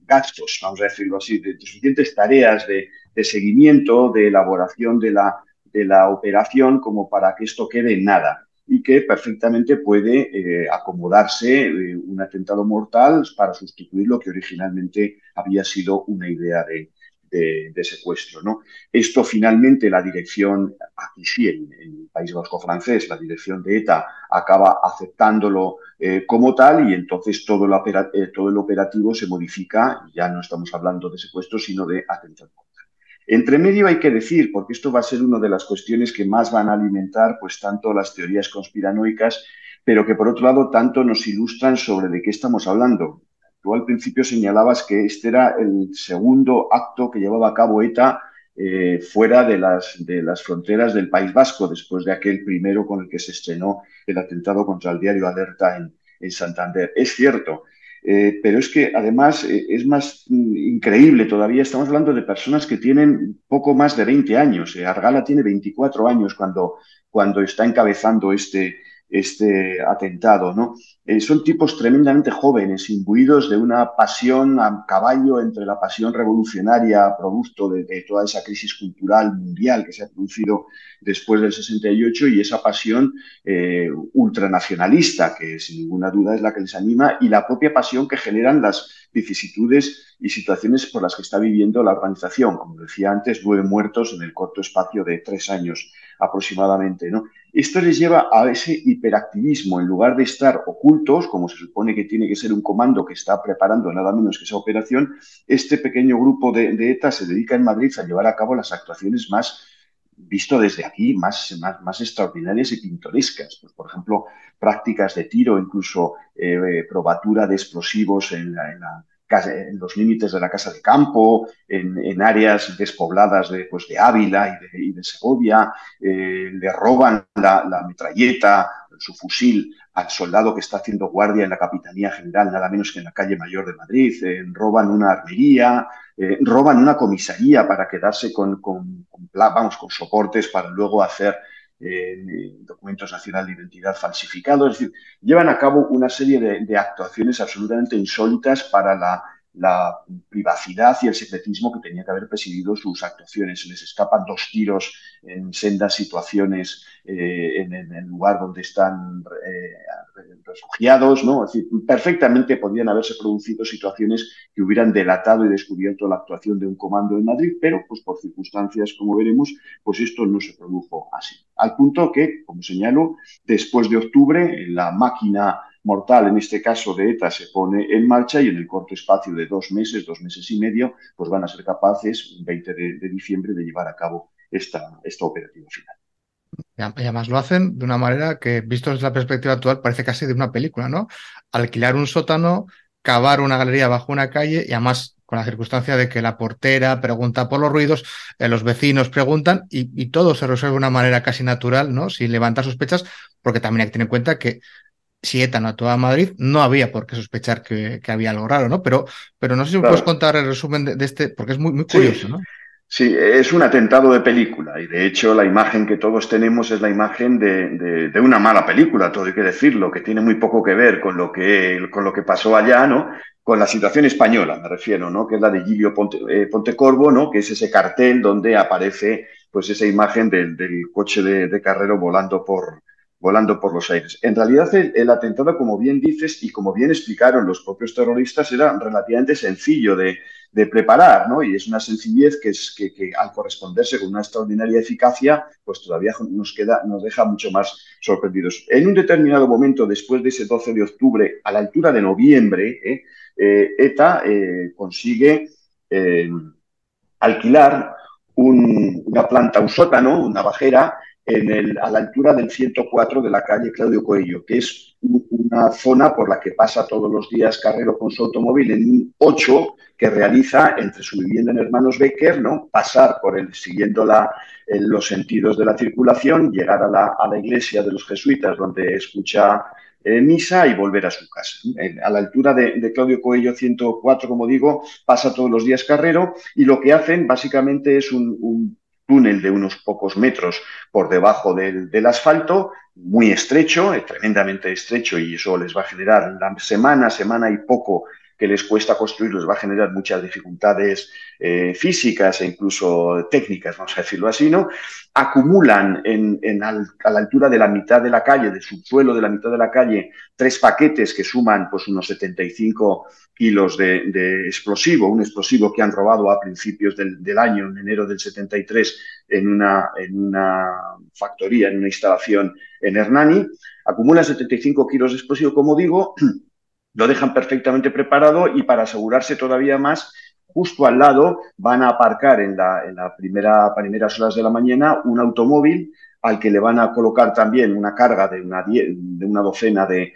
gastos, vamos a decirlo así, de, suficientes tareas de, seguimiento, de elaboración de la, operación como para que esto quede en nada y que perfectamente puede eh, acomodarse un atentado mortal para sustituir lo que originalmente había sido una idea de, de, secuestro. ¿no? Esto finalmente la dirección, aquí sí, en, el País Vasco francés, la dirección de ETA acaba aceptándolo eh, como tal y entonces todo el, eh, todo el operativo se modifica, ya no estamos hablando de secuestro, sino de atentado entre medio hay que decir, porque esto va a ser una de las cuestiones que más van a alimentar pues tanto las teorías conspiranoicas, pero que por otro lado tanto nos ilustran sobre de qué estamos hablando. Tú al principio señalabas que este era el segundo acto que llevaba a cabo ETA eh, fuera de las, de las fronteras del País Vasco, después de aquel primero con el que se estrenó el atentado contra el diario Alerta en, Santander. Es cierto, eh, pero es que además eh, es más mm, increíble todavía. Estamos hablando de personas que tienen poco más de 20 años. Argala tiene 24 años cuando, cuando está encabezando este, este atentado, ¿no? Eh, son tipos tremendamente jóvenes, imbuidos de una pasión a caballo entre la pasión revolucionaria, producto de, toda esa crisis cultural mundial que se ha producido después del 68, y esa pasión eh, ultranacionalista, que sin ninguna duda es la que les anima, y la propia pasión que generan las vicisitudes y situaciones por las que está viviendo la organización. Como decía antes, nueve muertos en el corto espacio de tres años aproximadamente. ¿no? Esto les lleva a ese hiperactivismo. En lugar de estar ocultos, como se supone que tiene que ser un comando que está preparando nada menos que esa operación, este pequeño grupo de, ETA se dedica en Madrid a llevar a cabo las actuaciones más visto desde aquí, más, más, extraordinarias y pintorescas. Pues, por ejemplo, prácticas de tiro, incluso eh, probatura de explosivos en la en los límites de la casa de campo, en, áreas despobladas de, pues, de Ávila y de, Segovia, eh, le roban la, metralleta, su fusil al soldado que está haciendo guardia en la Capitanía General, nada menos que en la calle Mayor de Madrid, eh, roban una armería, eh, roban una comisaría para quedarse con, vamos, con soportes para luego hacer documentos nacional de identidad falsificados, es decir, llevan a cabo una serie de, actuaciones absolutamente insólitas para la, privacidad y el secretismo que tenía que haber presidido sus actuaciones. Se les escapan dos tiros en sendas situaciones eh, en, el lugar donde están eh, refugiados, ¿no? Es decir, perfectamente podrían haberse producido situaciones que hubieran delatado y descubierto la actuación de un comando en Madrid, pero pues por circunstancias, como veremos, pues esto no se produjo así. Al punto que, como señalo, después de octubre, la máquina mortal, en este caso de ETA, se pone en marcha y en el corto espacio de dos meses, dos meses y medio, pues van a ser capaces, el 20 de, diciembre, de llevar a cabo esta, esta operativa final. Y además lo hacen de una manera que, visto desde la perspectiva actual, parece casi de una película, ¿no? Alquilar un sótano, cavar una galería bajo una calle y además con la circunstancia de que la portera pregunta por los ruidos, eh, los vecinos preguntan y, todo se resuelve de una manera casi natural, ¿no? Sin levantar sospechas, porque también hay que tener en cuenta que si ETA no actuaba en Madrid, no había por qué sospechar que, había algo raro, ¿no? Pero, pero no sé si me puedes contar el resumen de, este, porque es muy, muy curioso, ¿no? Sí, es un atentado de película y de hecho la imagen que todos tenemos es la imagen de, una mala película, todo hay que decirlo, que tiene muy poco que ver con lo que, con lo que pasó allá, ¿no? Con la situación española, me refiero, ¿no? Que es la de Gilio Ponte, eh, Pontecorvo, ¿no? Que es ese cartel donde aparece pues esa imagen del, coche de, de, Carrero volando por, volando por los aires. En realidad, el, atentado, como bien dices y como bien explicaron los propios terroristas, era relativamente sencillo de, preparar, ¿no? Y es una sencillez que, es, que, al corresponderse con una extraordinaria eficacia, pues todavía nos queda, nos deja mucho más sorprendidos. En un determinado momento, después de ese 12 de octubre, a la altura de noviembre, ¿eh? Eh, ETA eh, consigue alquilar una planta, un sótano, una bajera, en el, a la altura del 104 de la calle Claudio Coello, que es una zona por la que pasa todos los días Carrero con su automóvil en un 8 que realiza entre su vivienda en Hermanos Becker, ¿no? pasar por el, siguiendo la, los sentidos de la circulación, llegar a la, a la iglesia de los jesuitas donde escucha eh, misa y volver a su casa. a la altura de, Claudio Coello 104, como digo, pasa todos los días Carrero y lo que hacen básicamente es un, túnel de unos pocos metros por debajo del, asfalto, muy estrecho, eh, tremendamente estrecho, y eso les va a generar la semana, semana y poco que les cuesta construir, les va a generar muchas dificultades eh, físicas e incluso técnicas, vamos a decirlo así, ¿no? Acumulan en, a la altura de la mitad de la calle, del subsuelo de la mitad de la calle, tres paquetes que suman pues unos 75 kilos de, explosivo, un explosivo que han robado a principios del, año, en enero del 73, en una, en una factoría, en una instalación en Hernani. Acumulan 75 kilos de explosivo, como digo, lo dejan perfectamente preparado y para asegurarse todavía más, justo al lado van a aparcar en la, en primera, primeras horas de la mañana un automóvil al que le van a colocar también una carga de una, de una docena de,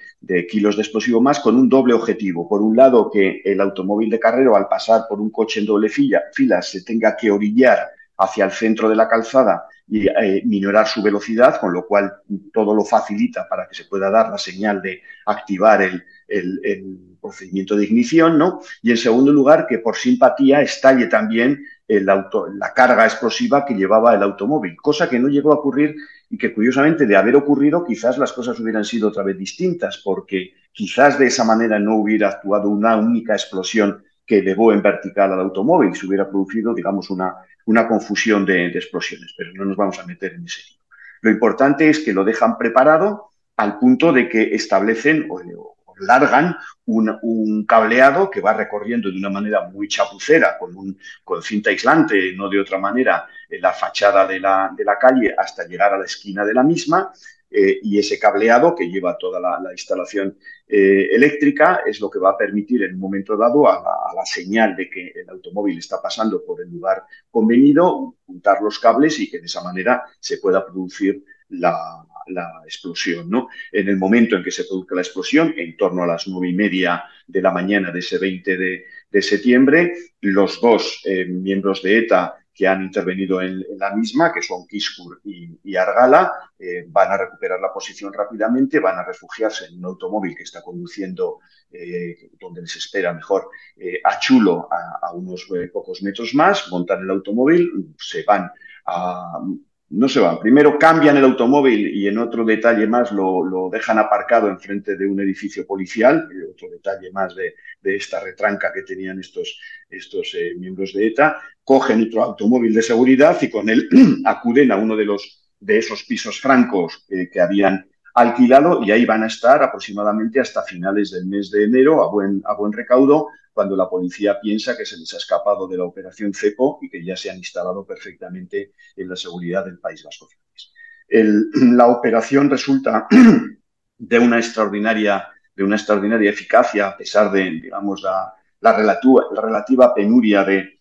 kilos de explosivo más con un doble objetivo. Por un lado, que el automóvil de carrero, al pasar por un coche en doble fila, fila se tenga que orillar hacia el centro de la calzada y eh, minorar su velocidad, con lo cual todo lo facilita para que se pueda dar la señal de activar el, procedimiento de ignición, ¿no? Y en segundo lugar, que por simpatía estalle también la carga explosiva que llevaba el automóvil, cosa que no llegó a ocurrir y que curiosamente de haber ocurrido quizás las cosas hubieran sido otra vez distintas, porque quizás de esa manera no hubiera actuado una única explosión que elevó en vertical al automóvil, se hubiera producido, digamos, una, una confusión de, explosiones, pero no nos vamos a meter en ese lío. Lo importante es que lo dejan preparado al punto de que establecen o, largan un, cableado que va recorriendo de una manera muy chapucera, con, un, con cinta aislante, no de otra manera, en la fachada de la, de la calle hasta llegar a la esquina de la misma, eh, y ese cableado que lleva toda la, instalación eh, eléctrica es lo que va a permitir en un momento dado a la, señal de que el automóvil está pasando por el lugar convenido, juntar los cables y que de esa manera se pueda producir la, explosión. ¿no? En el momento en que se produzca la explosión, en torno a las nueve y media de la mañana de ese 20 de, septiembre, los dos eh, miembros de ETA que han intervenido en, la misma, que son Kiskur y, Argala, eh, van a recuperar la posición rápidamente, van a refugiarse en un automóvil que está conduciendo, eh, donde les espera mejor, eh, a Chulo, a, unos pocos metros más, montan el automóvil, se van a no se van. Primero cambian el automóvil y en otro detalle más lo, dejan aparcado enfrente de un edificio policial, otro detalle más de, esta retranca que tenían estos, estos eh, miembros de ETA. Cogen otro automóvil de seguridad y con él acuden a uno de, los, de esos pisos francos eh, que habían alquilado y ahí van a estar aproximadamente hasta finales del mes de enero a buen, a buen recaudo cuando la policía piensa que se les ha escapado de la operación CEPO y que ya se han instalado perfectamente en la seguridad del País Vasco. la operación resulta de una extraordinaria, de una extraordinaria eficacia a pesar de, digamos, la, relativa, penuria de,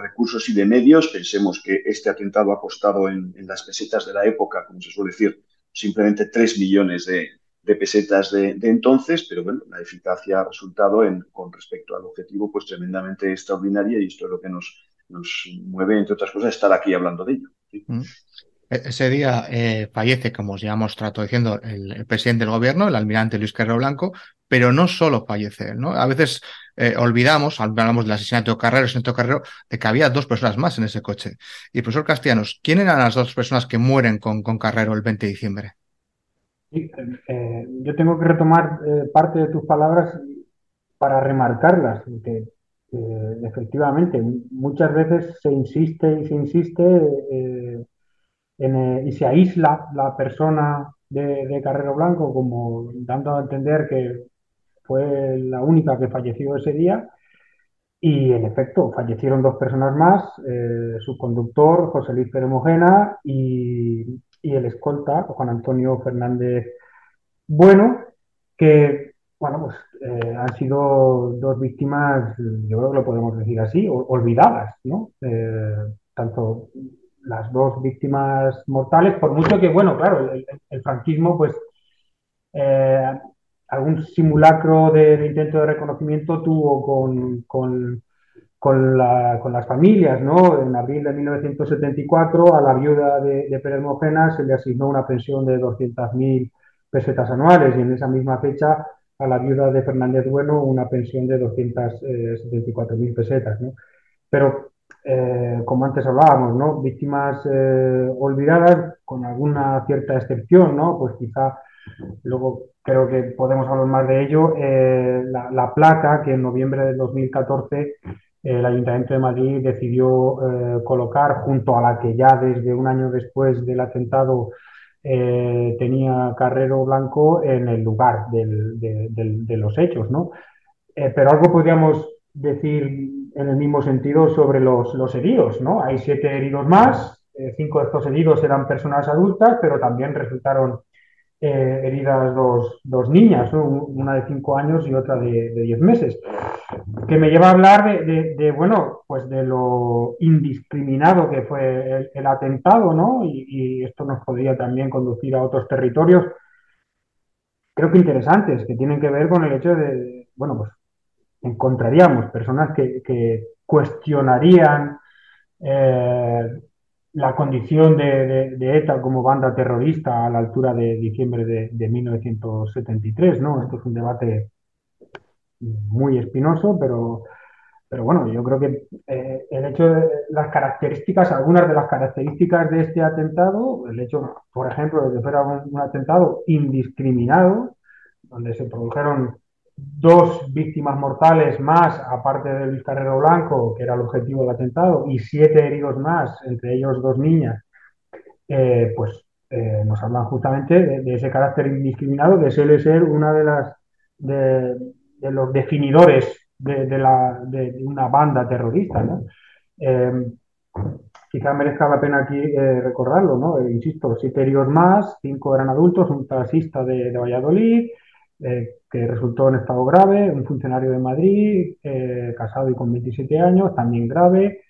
recursos y de medios. Pensemos que este atentado ha costado en, en, las pesetas de la época, como se suele decir, simplemente 3 millones de, de pesetas de, entonces, pero bueno, la eficacia ha resultado en, con respecto al objetivo pues tremendamente extraordinaria y esto es lo que nos, nos mueve, entre otras cosas, estar aquí hablando de ello. Mm. E-, ese día eh, fallece, como ya hemos tratado diciendo, el, presidente del gobierno, el almirante Luis Carrero Blanco, pero no solo fallece ¿no? A veces eh, olvidamos, hablamos del asesinato de Carrero, asesinato de Carrero, de que había dos personas más en ese coche. Y profesor Castellanos, ¿quién eran las dos personas que mueren con, con Carrero el 20 de diciembre? Eh, yo tengo que retomar eh, parte de tus palabras para remarcarlas, porque efectivamente muchas veces se insiste y se insiste y se aísla la persona de, Carrero Blanco como dando a entender que fue la única que falleció ese día. Y en efecto, fallecieron dos personas más, eh, su conductor, José Luis Pérez Mojena, y, el escolta, Juan Antonio Fernández Bueno, que bueno, pues eh, han sido dos víctimas, yo creo que lo podemos decir así, olvidadas, ¿no? Eh, tanto las dos víctimas mortales, por mucho que, bueno, claro, el, franquismo, pues, eh, algún simulacro de, intento de reconocimiento tuvo con, con, con, las familias, ¿no? En abril de 1974, a la viuda de, de Pérez Mojena se le asignó una pensión de 200.000 pesetas anuales y en esa misma fecha a la viuda de Fernández Bueno una pensión de 274.000 pesetas. ¿no? Pero, eh, como antes hablábamos, ¿no? víctimas eh, olvidadas, con alguna cierta excepción, ¿no? pues quizá luego creo que podemos hablar más de ello, eh, la, placa que en noviembre de 2014 el Ayuntamiento de Madrid decidió colocar junto a la que ya desde un año después del atentado eh, tenía Carrero Blanco en el lugar de, los hechos, ¿no? Eh, pero algo podríamos decir en el mismo sentido sobre los, los heridos, ¿no? Hay siete heridos más, eh, cinco de estos heridos eran personas adultas, pero también resultaron eh, heridas dos, dos niñas, una de cinco años y otra de, diez meses, que me lleva a hablar de, bueno, pues de lo indiscriminado que fue el, atentado, ¿no? Y, esto nos podría también conducir a otros territorios, creo que interesantes, que tienen que ver con el hecho de, bueno, pues encontraríamos personas que, que cuestionarían eh, la condición de, ETA como banda terrorista a la altura de diciembre de, 1973, ¿no? Esto es un debate muy espinoso, pero, pero bueno, yo creo que eh, el hecho de las características, algunas de las características de este atentado, el hecho, por ejemplo, de que fuera un atentado indiscriminado, donde se produjeron dos víctimas mortales más, aparte de Luis Carrero Blanco, que era el objetivo del atentado, y siete heridos más, entre ellos dos niñas, eh, pues eh, nos hablan justamente de, ese carácter indiscriminado que suele ser una de las de, los definidores de, la, de, una banda terrorista. ¿no? Eh, quizá merezca la pena aquí recordarlo, ¿no? insisto, siete heridos más, cinco eran adultos, un taxista de, Valladolid, eh, que resultó en estado grave, un funcionario de Madrid, eh, casado y con 27 años, también grave,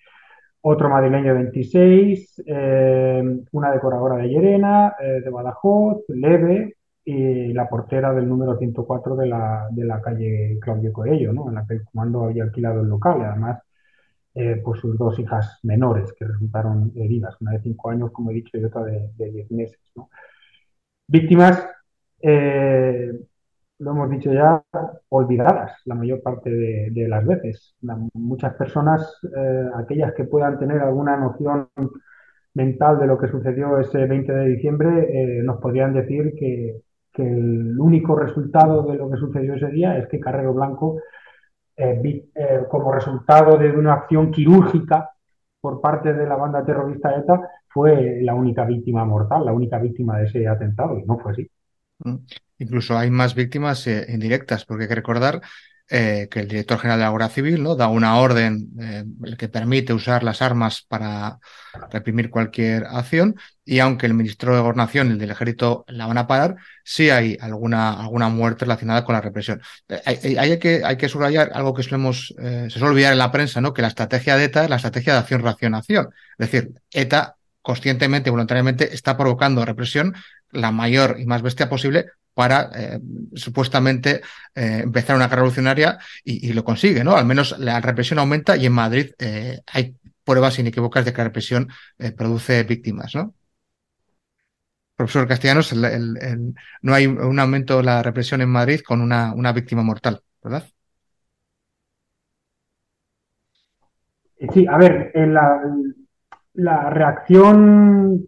otro madrileño de 26, eh, una decoradora de Llerena, de Badajoz, leve, y la portera del número 104 de la, de la calle Claudio Coello, ¿no? en la que el comando había alquilado el local, además pues sus dos hijas menores que resultaron heridas, una de 5 años, como he dicho, y otra de, de 10 meses. Víctimas lo hemos dicho ya, olvidadas la mayor parte de, las veces. muchas personas, eh, aquellas que puedan tener alguna noción mental de lo que sucedió ese 20 de diciembre, eh, nos podrían decir que, el único resultado de lo que sucedió ese día es que Carrero Blanco, eh, como resultado de una acción quirúrgica por parte de la banda terrorista ETA, fue la única víctima mortal, la única víctima de ese atentado, y no fue así. Incluso hay más víctimas eh, indirectas, porque hay que recordar eh, que el director general de la Guardia Civil ¿no? da una orden eh, que permite usar las armas para reprimir cualquier acción y aunque el ministro de Gobernación y el del Ejército la van a parar, sí hay alguna, alguna muerte relacionada con la represión. Hay, hay, que, hay que subrayar algo que solemos, se suele olvidar en la prensa, ¿no? que la estrategia de ETA es la estrategia de acción-reacción-acción. Es decir, ETA conscientemente, voluntariamente, está provocando represión la mayor y más bestia posible para eh, supuestamente eh, empezar una carrera revolucionaria y, lo consigue, ¿no? Al menos la represión aumenta y en Madrid eh, hay pruebas inequívocas de que la represión produce víctimas, ¿no? Profesor Castellanos, no hay un aumento de la represión en Madrid con una, una víctima mortal, ¿verdad? Sí, a ver, la, la reacción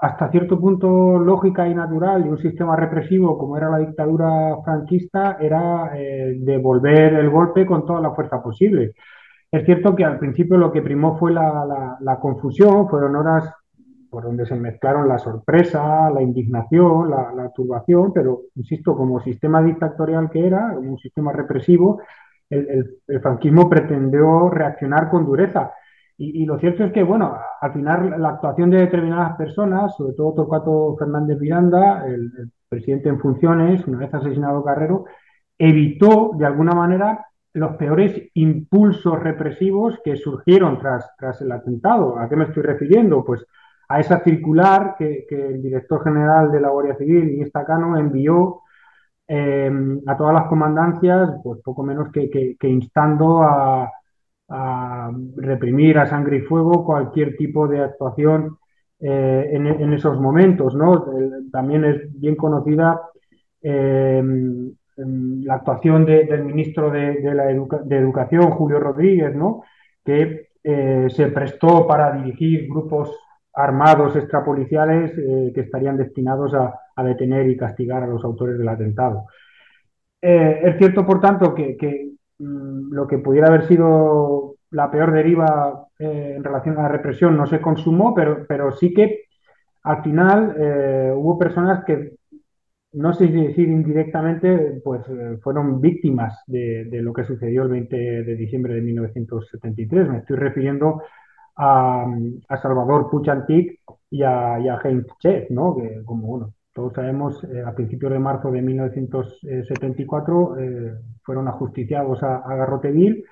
hasta cierto punto lógica y natural de un sistema represivo como era la dictadura franquista era eh, devolver el golpe con toda la fuerza posible. Es cierto que al principio lo que primó fue la, confusión, fueron horas por donde se mezclaron la sorpresa, la indignación, la, turbación, pero insisto, como sistema dictatorial que era, un sistema represivo, el franquismo pretendió reaccionar con dureza y, lo cierto es que, bueno, al final la actuación de determinadas personas, sobre todo Torcuato Fernández Miranda, el, presidente en funciones, una vez asesinado Carrero, evitó de alguna manera los peores impulsos represivos que surgieron tras, tras el atentado. ¿A qué me estoy refiriendo? Pues a esa circular que, el director general de la Guardia Civil, Iniesta Cano, envió eh, a todas las comandancias, pues poco menos que, instando a, reprimir a sangre y fuego cualquier tipo de actuación eh, en, esos momentos. ¿no? también es bien conocida eh, la actuación del ministro de, Educación, Julio Rodríguez, ¿no? que se prestó para dirigir grupos armados extrapoliciales eh, que estarían destinados a, detener y castigar a los autores del atentado. Eh, es cierto, por tanto, que, mm, lo que pudiera haber sido la peor deriva eh, en relación a la represión no se consumó, pero, pero sí que al final hubo personas que, no sé si decir indirectamente, pues fueron víctimas de, lo que sucedió el 20 de diciembre de 1973. Me estoy refiriendo a, Salvador Puchantik y a, y a Heinz Chef, ¿no? que como bueno, todos sabemos, eh, a principios de marzo de 1974 eh, fueron ajusticiados a, a Garroteville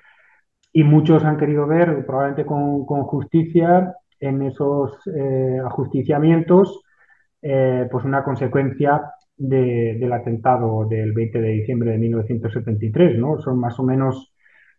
y muchos han querido ver, probablemente con, justicia, en esos eh, ajusticiamientos, pues una consecuencia del atentado del 20 de diciembre de 1973, ¿no? Son más o menos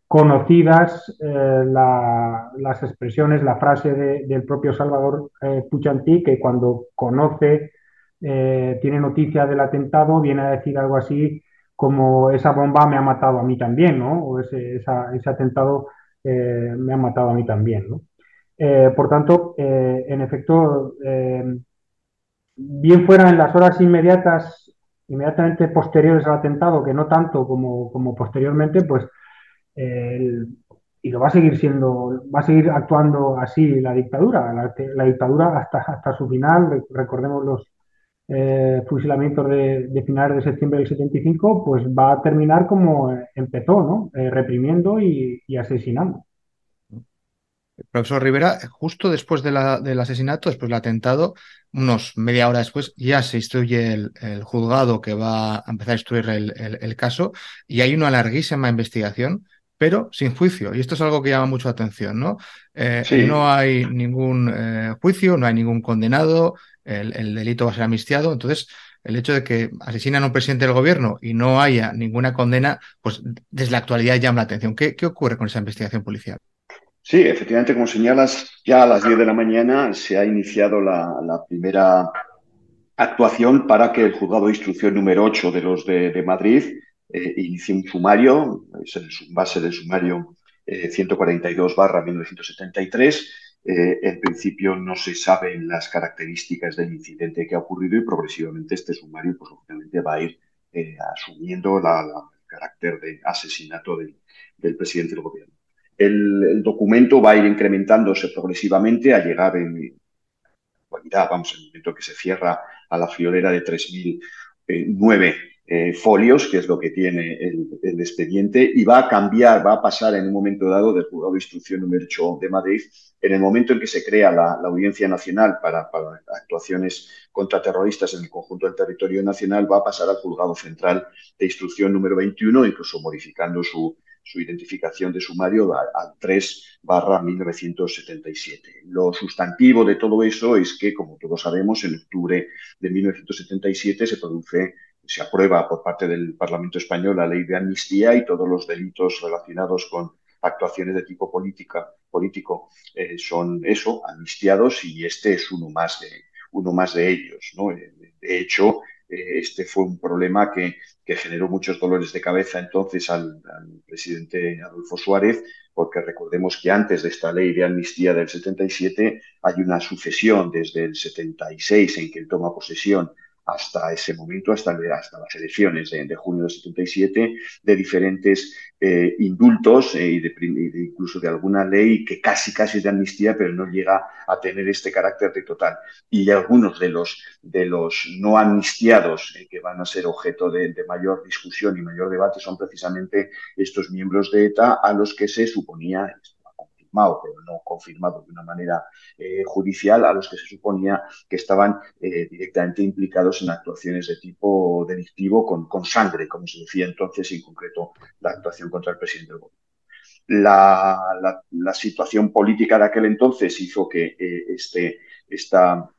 conocidas las expresiones, la frase del propio Salvador eh, Puchantí, que cuando conoce, eh, tiene noticia del atentado, viene a decir algo así como esa bomba me ha matado a mí también, ¿no? O ese, atentado me ha matado a mí también, ¿no? por tanto, en efecto, bien fuera en las horas inmediatas, inmediatamente posteriores al atentado, que no tanto como, como posteriormente, pues y lo va a seguir siendo, va a seguir actuando así la dictadura, la, dictadura hasta, hasta su final, recordemos los eh, fusilamientos de, finales de septiembre del 75, pues va a terminar como empezó, ¿no? Eh, reprimiendo y, asesinando. Profesor Rivera, justo después del asesinato, después del atentado, unos media hora después, ya se instruye el, juzgado que va a empezar a instruir el, caso y hay una larguísima investigación pero sin juicio. Y esto es algo que llama mucho la atención, ¿no? Eh, no hay ningún eh, juicio, no hay ningún condenado, el, delito va a ser amnistiado. Entonces, el hecho de que asesinan a un presidente del gobierno y no haya ninguna condena, pues desde la actualidad llama la atención. ¿Qué, ocurre con esa investigación policial? Sí, efectivamente, como señalas, ya a las 10 de la mañana se ha iniciado la, primera actuación para que el juzgado de instrucción número 8 de los de Madrid eh, un sumario, es el base del sumario 142 eh, barra 1973. Eh, en principio no se saben las características del incidente que ha ocurrido y progresivamente este sumario pues obviamente va a ir eh, asumiendo la, el carácter de asesinato del, presidente del gobierno. El, documento va a ir incrementándose progresivamente a llegar en actualidad, vamos, en el momento que se cierra a la friolera de 3.009 eh, folios, que es lo que tiene el, expediente, y va a cambiar, va a pasar en un momento dado del juzgado de instrucción número 8 de Madrid, en el momento en que se crea la, Audiencia Nacional para, actuaciones contraterroristas en el conjunto del territorio nacional, va a pasar al juzgado central de instrucción número 21, incluso modificando su, identificación de sumario al 3 barra 1977. Lo sustantivo de todo eso es que, como todos sabemos, en octubre de 1977 se produce se aprueba por parte del Parlamento español la ley de amnistía y todos los delitos relacionados con actuaciones de tipo política, político eh, son eso, amnistiados y este es uno más de, uno más de ellos. ¿no? Eh, de hecho, eh, este fue un problema que, generó muchos dolores de cabeza entonces al, al, presidente Adolfo Suárez, porque recordemos que antes de esta ley de amnistía del 77 hay una sucesión desde el 76 en que él toma posesión hasta ese momento, hasta, las elecciones de, junio del 77, de diferentes eh, indultos eh, incluso de alguna ley que casi casi es de amnistía, pero no llega a tener este carácter de total. Y algunos de los, de los no amnistiados eh, que van a ser objeto de, mayor discusión y mayor debate son precisamente estos miembros de ETA a los que se suponía, pero no confirmado de una manera eh, judicial, a los que se suponía que estaban eh, directamente implicados en actuaciones de tipo delictivo con, sangre, como se decía entonces, y en concreto la actuación contra el presidente del gobierno. La, situación política de aquel entonces hizo que este, esta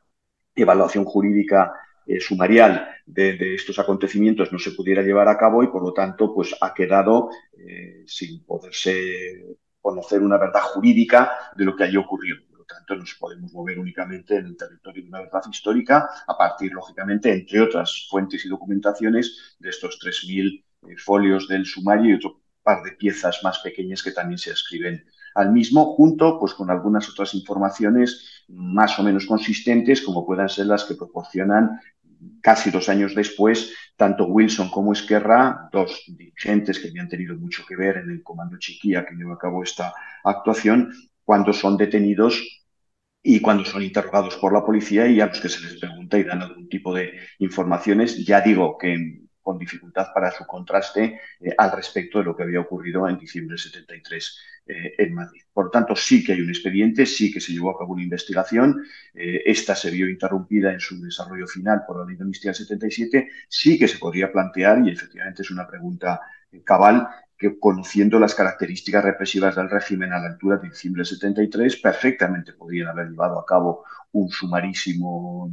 evaluación jurídica eh, sumarial de, estos acontecimientos no se pudiera llevar a cabo y por lo tanto pues ha quedado eh, sin poderse conocer una verdad jurídica de lo que allí ocurrió. Por lo tanto, nos podemos mover únicamente en el territorio de una verdad histórica a partir, lógicamente, entre otras fuentes y documentaciones de estos 3.000 eh, folios del sumario y otro par de piezas más pequeñas que también se escriben al mismo, junto pues, con algunas otras informaciones más o menos consistentes, como puedan ser las que proporcionan casi dos años después, tanto Wilson como Esquerra, dos dirigentes que habían tenido mucho que ver en el comando Chiquía que llevó a cabo esta actuación, cuando son detenidos y cuando son interrogados por la policía y a los que se les pregunta y dan algún tipo de informaciones. Ya digo que con dificultad para su contraste eh, al respecto de lo que había ocurrido en diciembre del 73 eh, en Madrid. Por tanto, sí que hay un expediente, sí que se llevó a cabo una investigación. Eh, esta se vio interrumpida en su desarrollo final por la ley de del 77. Sí que se podría plantear, y efectivamente es una pregunta cabal, que conociendo las características represivas del régimen a la altura de diciembre del 73, perfectamente podrían haber llevado a cabo un sumarísimo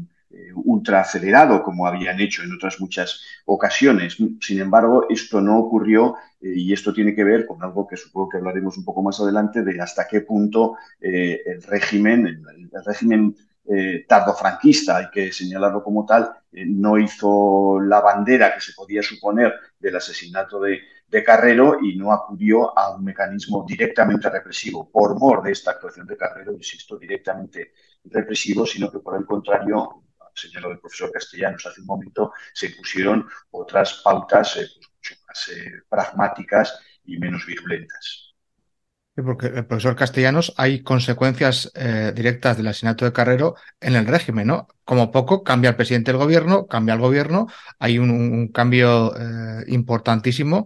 ultra acelerado, como habían hecho en otras muchas ocasiones. Sin embargo, esto no ocurrió eh, y esto tiene que ver con algo que supongo que hablaremos un poco más adelante de hasta qué punto eh, el régimen, el, régimen tardofranquista, hay que señalarlo como tal, no hizo la bandera que se podía suponer del asesinato de, de Carrero y no acudió a un mecanismo directamente represivo por mor de esta actuación de Carrero, insisto, directamente represivo, sino que por el contrario señaló el profesor Castellanos hace un momento, se pusieron otras pautas eh, pues, mucho más eh, pragmáticas y menos virulentas. porque el profesor Castellanos hay consecuencias eh, directas del asesinato de Carrero en el régimen, ¿no? Como poco cambia el presidente del gobierno, cambia el gobierno, hay un, cambio importantísimo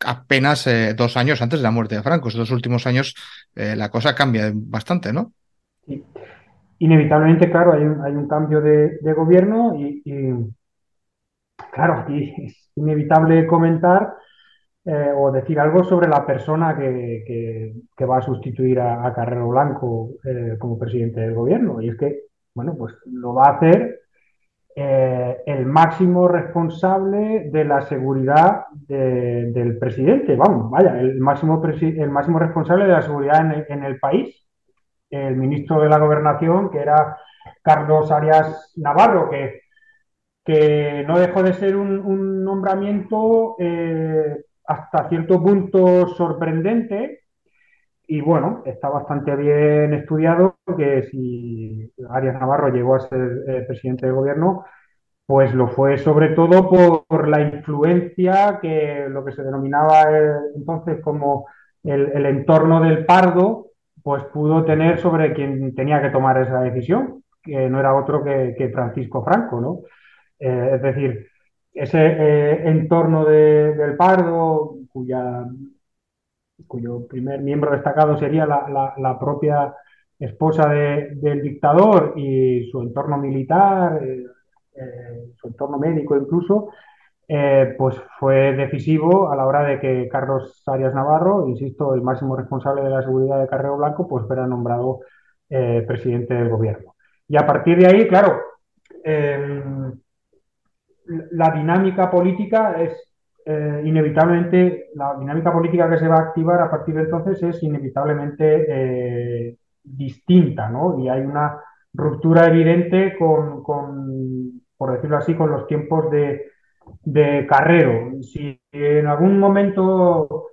apenas dos años antes de la muerte de Franco. Estos dos últimos años la cosa cambia bastante, ¿no? Sí inevitablemente, claro, hay un, hay un cambio de, gobierno y, claro, aquí es inevitable comentar eh, o decir algo sobre la persona que, va a sustituir a, Carrero Blanco eh, como presidente del gobierno. Y es que, bueno, pues lo va a hacer eh, el máximo responsable de la seguridad del presidente. Vamos, vaya, el máximo, el máximo responsable de la seguridad en el país el ministro de la Gobernación, que era Carlos Arias Navarro, que, que no dejó de ser un, nombramiento eh, hasta cierto punto sorprendente. Y bueno, está bastante bien estudiado que si Arias Navarro llegó a ser eh, presidente de gobierno, pues lo fue sobre todo por, la influencia que lo que se denominaba eh, entonces como el, el, entorno del Pardo, pues pudo tener sobre quien tenía que tomar esa decisión, que no era otro que, Francisco Franco, ¿no? Eh, es decir, ese eh, entorno del Pardo, cuyo primer miembro destacado sería la, propia esposa del dictador y su entorno militar, eh, su entorno médico incluso, eh, pues fue decisivo a la hora de que Carlos Arias Navarro, insisto, el máximo responsable de la seguridad de Carrero Blanco, pues fuera nombrado eh, presidente del gobierno. Y a partir de ahí, claro, em, la dinámica política es eh, inevitablemente, la dinámica política que se va a activar a partir de entonces es inevitablemente distinta, ¿no? Y hay una ruptura evidente con, por decirlo así, con los tiempos de de Carrero. Si en algún momento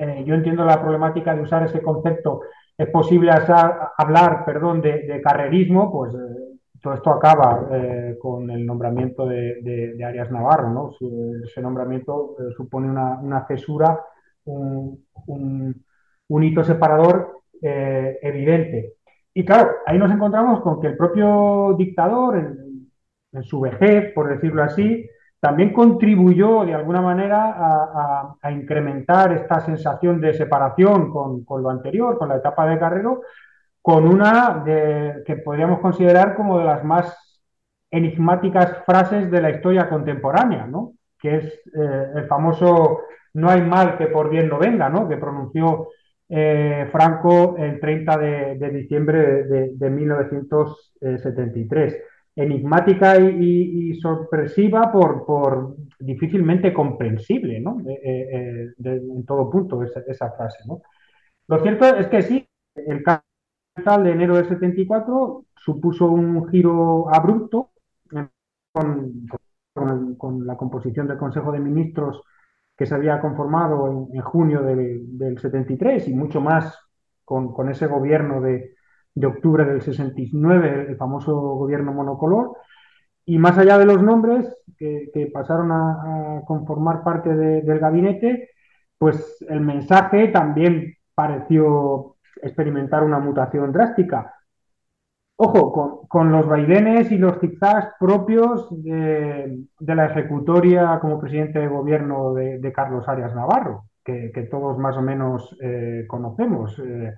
eh, yo entiendo la problemática de usar ese concepto, es posible hablar, perdón, de, carrerismo, pues eh, todo esto acaba eh, con el nombramiento de, Arias Navarro, ¿no? ese nombramiento supone una, cesura, un, hito separador evidente. Y claro, ahí nos encontramos con que el propio dictador, en su vejez, por decirlo así, también contribuyó de alguna manera a, incrementar esta sensación de separación con, lo anterior, con la etapa de Carrero, con una de, que podríamos considerar como de las más enigmáticas frases de la historia contemporánea, ¿no? que es eh, el famoso no hay mal que por bien no venga, ¿no? que pronunció eh, Franco el 30 de, diciembre de, 1973. Enigmática y, sorpresiva por, difícilmente comprensible ¿no? Eh, en todo punto esa, frase. Lo cierto es que sí, el de enero del 74 supuso un giro abrupto con, la composición del Consejo de Ministros que se había conformado en, junio del, 73 y mucho más con ese gobierno de, de, octubre del 69, el famoso gobierno monocolor. Y más allá de los nombres que, que pasaron a, conformar parte del gabinete, pues el mensaje también pareció experimentar una mutación drástica. Ojo, con, los vaivenes y los zigzags propios de, la ejecutoria como presidente de gobierno de, Carlos Arias Navarro, que, todos más o menos eh, conocemos. Eh,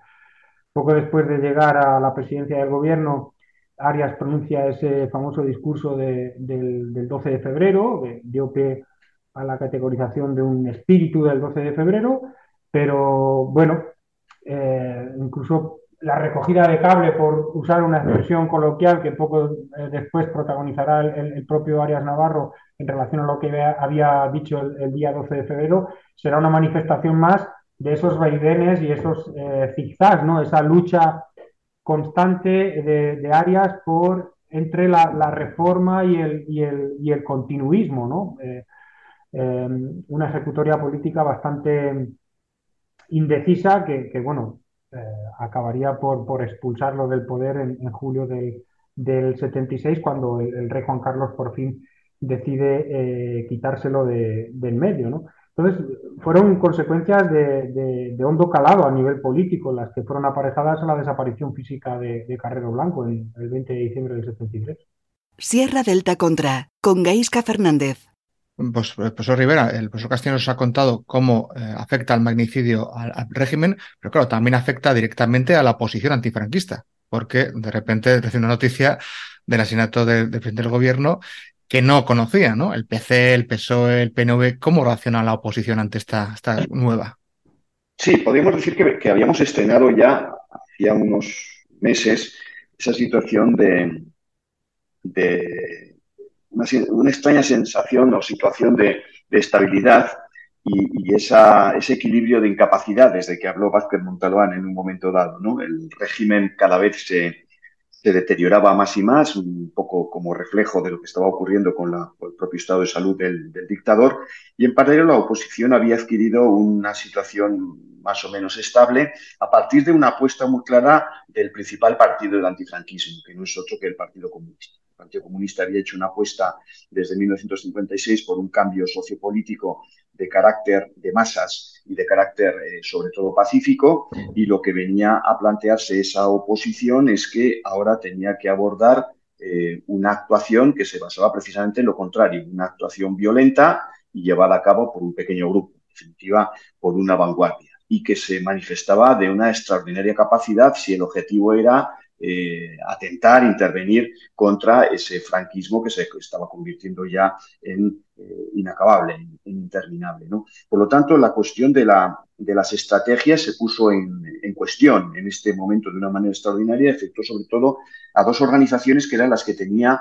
poco después de llegar a la presidencia del gobierno, Arias pronuncia ese famoso discurso del, del, 12 de febrero, dio pie a la categorización de un espíritu del 12 de febrero, pero bueno, eh, incluso la recogida de cable, por usar una expresión coloquial que poco eh, después protagonizará el, propio Arias Navarro en relación a lo que había dicho el, día 12 de febrero, será una manifestación más de esos vaivenes y esos eh, zigzags, ¿no? esa lucha constante de, Arias por, entre la, reforma y el, y el, y el continuismo, ¿no? una ejecutoria política bastante indecisa que, bueno, eh, acabaría por, por, expulsarlo del poder en, julio del, del, 76, cuando el, rey Juan Carlos por fin decide eh, quitárselo de, del medio. ¿no? Entonces, fueron consecuencias de, de, hondo calado a nivel político, las que fueron aparejadas a la desaparición física de, Carrero Blanco en el 20 de diciembre del 73. Sierra Delta contra, con Gaisca Fernández. Pues, el profesor Rivera, el profesor Castillo nos ha contado cómo eh, afecta el magnicidio al, régimen, pero claro, también afecta directamente a la oposición antifranquista, porque de repente recibe una noticia del asesinato del presidente del gobierno que no conocía, ¿no? El PC, el PSOE, el PNV, ¿cómo reacciona la oposición ante esta, esta nueva? Sí, podríamos decir que, que habíamos estrenado ya hacía unos meses esa situación de, de una, extraña sensación o situación de, estabilidad y, ese equilibrio de incapacidad desde que habló Vázquez Montalbán en un momento dado. ¿no? El régimen cada vez se, deterioraba más y más, un poco como reflejo de lo que estaba ocurriendo con, el propio estado de salud del, del, dictador, y en paralelo la oposición había adquirido una situación más o menos estable a partir de una apuesta muy clara del principal partido del antifranquismo, que no es otro que el Partido Comunista. Partido Comunista había hecho una apuesta desde 1956 por un cambio sociopolítico de carácter de masas y de carácter eh, sobre todo pacífico y lo que venía a plantearse esa oposición es que ahora tenía que abordar eh, una actuación que se basaba precisamente en lo contrario, una actuación violenta y llevada a cabo por un pequeño grupo, en definitiva por una vanguardia y que se manifestaba de una extraordinaria capacidad si el objetivo era eh, atentar, intervenir contra ese franquismo que se estaba convirtiendo ya en eh, inacabable, en, interminable. Por lo tanto, la cuestión de, la, de las estrategias se puso en, cuestión en este momento de una manera extraordinaria, afectó sobre todo a dos organizaciones que eran las que tenía,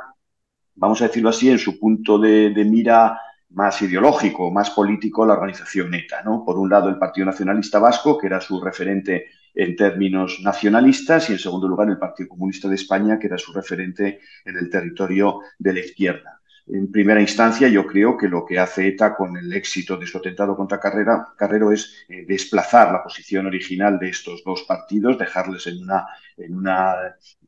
vamos a decirlo así, en su punto de, mira más ideológico, más político, la organización ETA. Por un lado, el Partido Nacionalista Vasco, que era su referente en términos nacionalistas y en segundo lugar el Partido Comunista de España, que era su referente en el territorio de la izquierda. En primera instancia, yo creo que lo que hace ETA con el éxito de su atentado contra Carrera, Carrero es eh, desplazar la posición original de estos dos partidos, dejarles en una, en una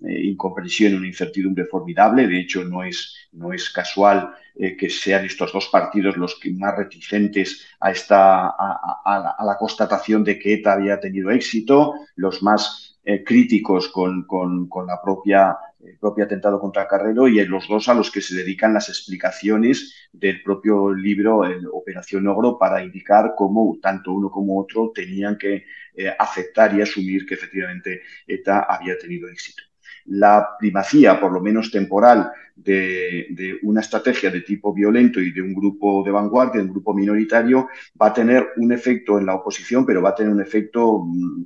eh, incomprensión, una incertidumbre formidable. De hecho, no es, no es casual eh, que sean estos dos partidos los que más reticentes a, esta, a, la, constatación de que ETA había tenido éxito, los más críticos con, con, la propia el propio atentado contra Carrero y los dos a los que se dedican las explicaciones del propio libro Operación Ogro para indicar cómo tanto uno como otro tenían que eh, aceptar y asumir que efectivamente ETA había tenido éxito. La primacía, por lo menos temporal, de, una estrategia de tipo violento y de un grupo de vanguardia, de un grupo minoritario, va a tener un efecto en la oposición, pero va a tener un efecto mm,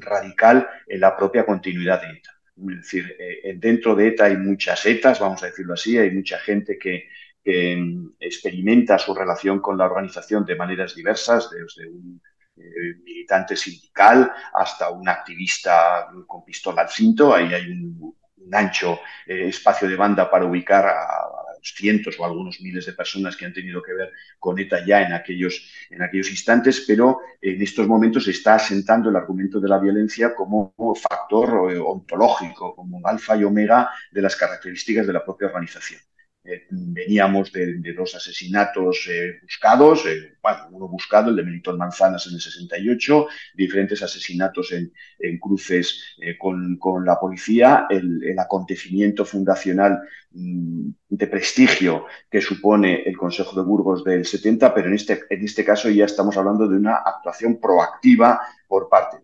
radical en la propia continuidad de ETA. Es decir, eh, dentro de ETA hay muchas ETAs, vamos a decirlo así, hay mucha gente que, mm, experimenta su relación con la organización de maneras diversas, desde un eh, militante sindical hasta un activista con pistola al cinto. Ahí hay un, ancho eh, espacio de banda para ubicar a, cientos o algunos miles de personas que han tenido que ver con ETA ya en aquellos, en aquellos instantes, pero en estos momentos se está asentando el argumento de la violencia como factor eh, ontológico, como alfa y omega de las características de la propia organización. Eh, veníamos de, dos asesinatos eh, buscados, eh, bueno, uno buscado, el de Melitón Manzanas en el 68, diferentes asesinatos en, cruces con, la policía, el, acontecimiento fundacional mm, de prestigio que supone el Consejo de Burgos del 70, pero en este, en este caso ya estamos hablando de una actuación proactiva por parte de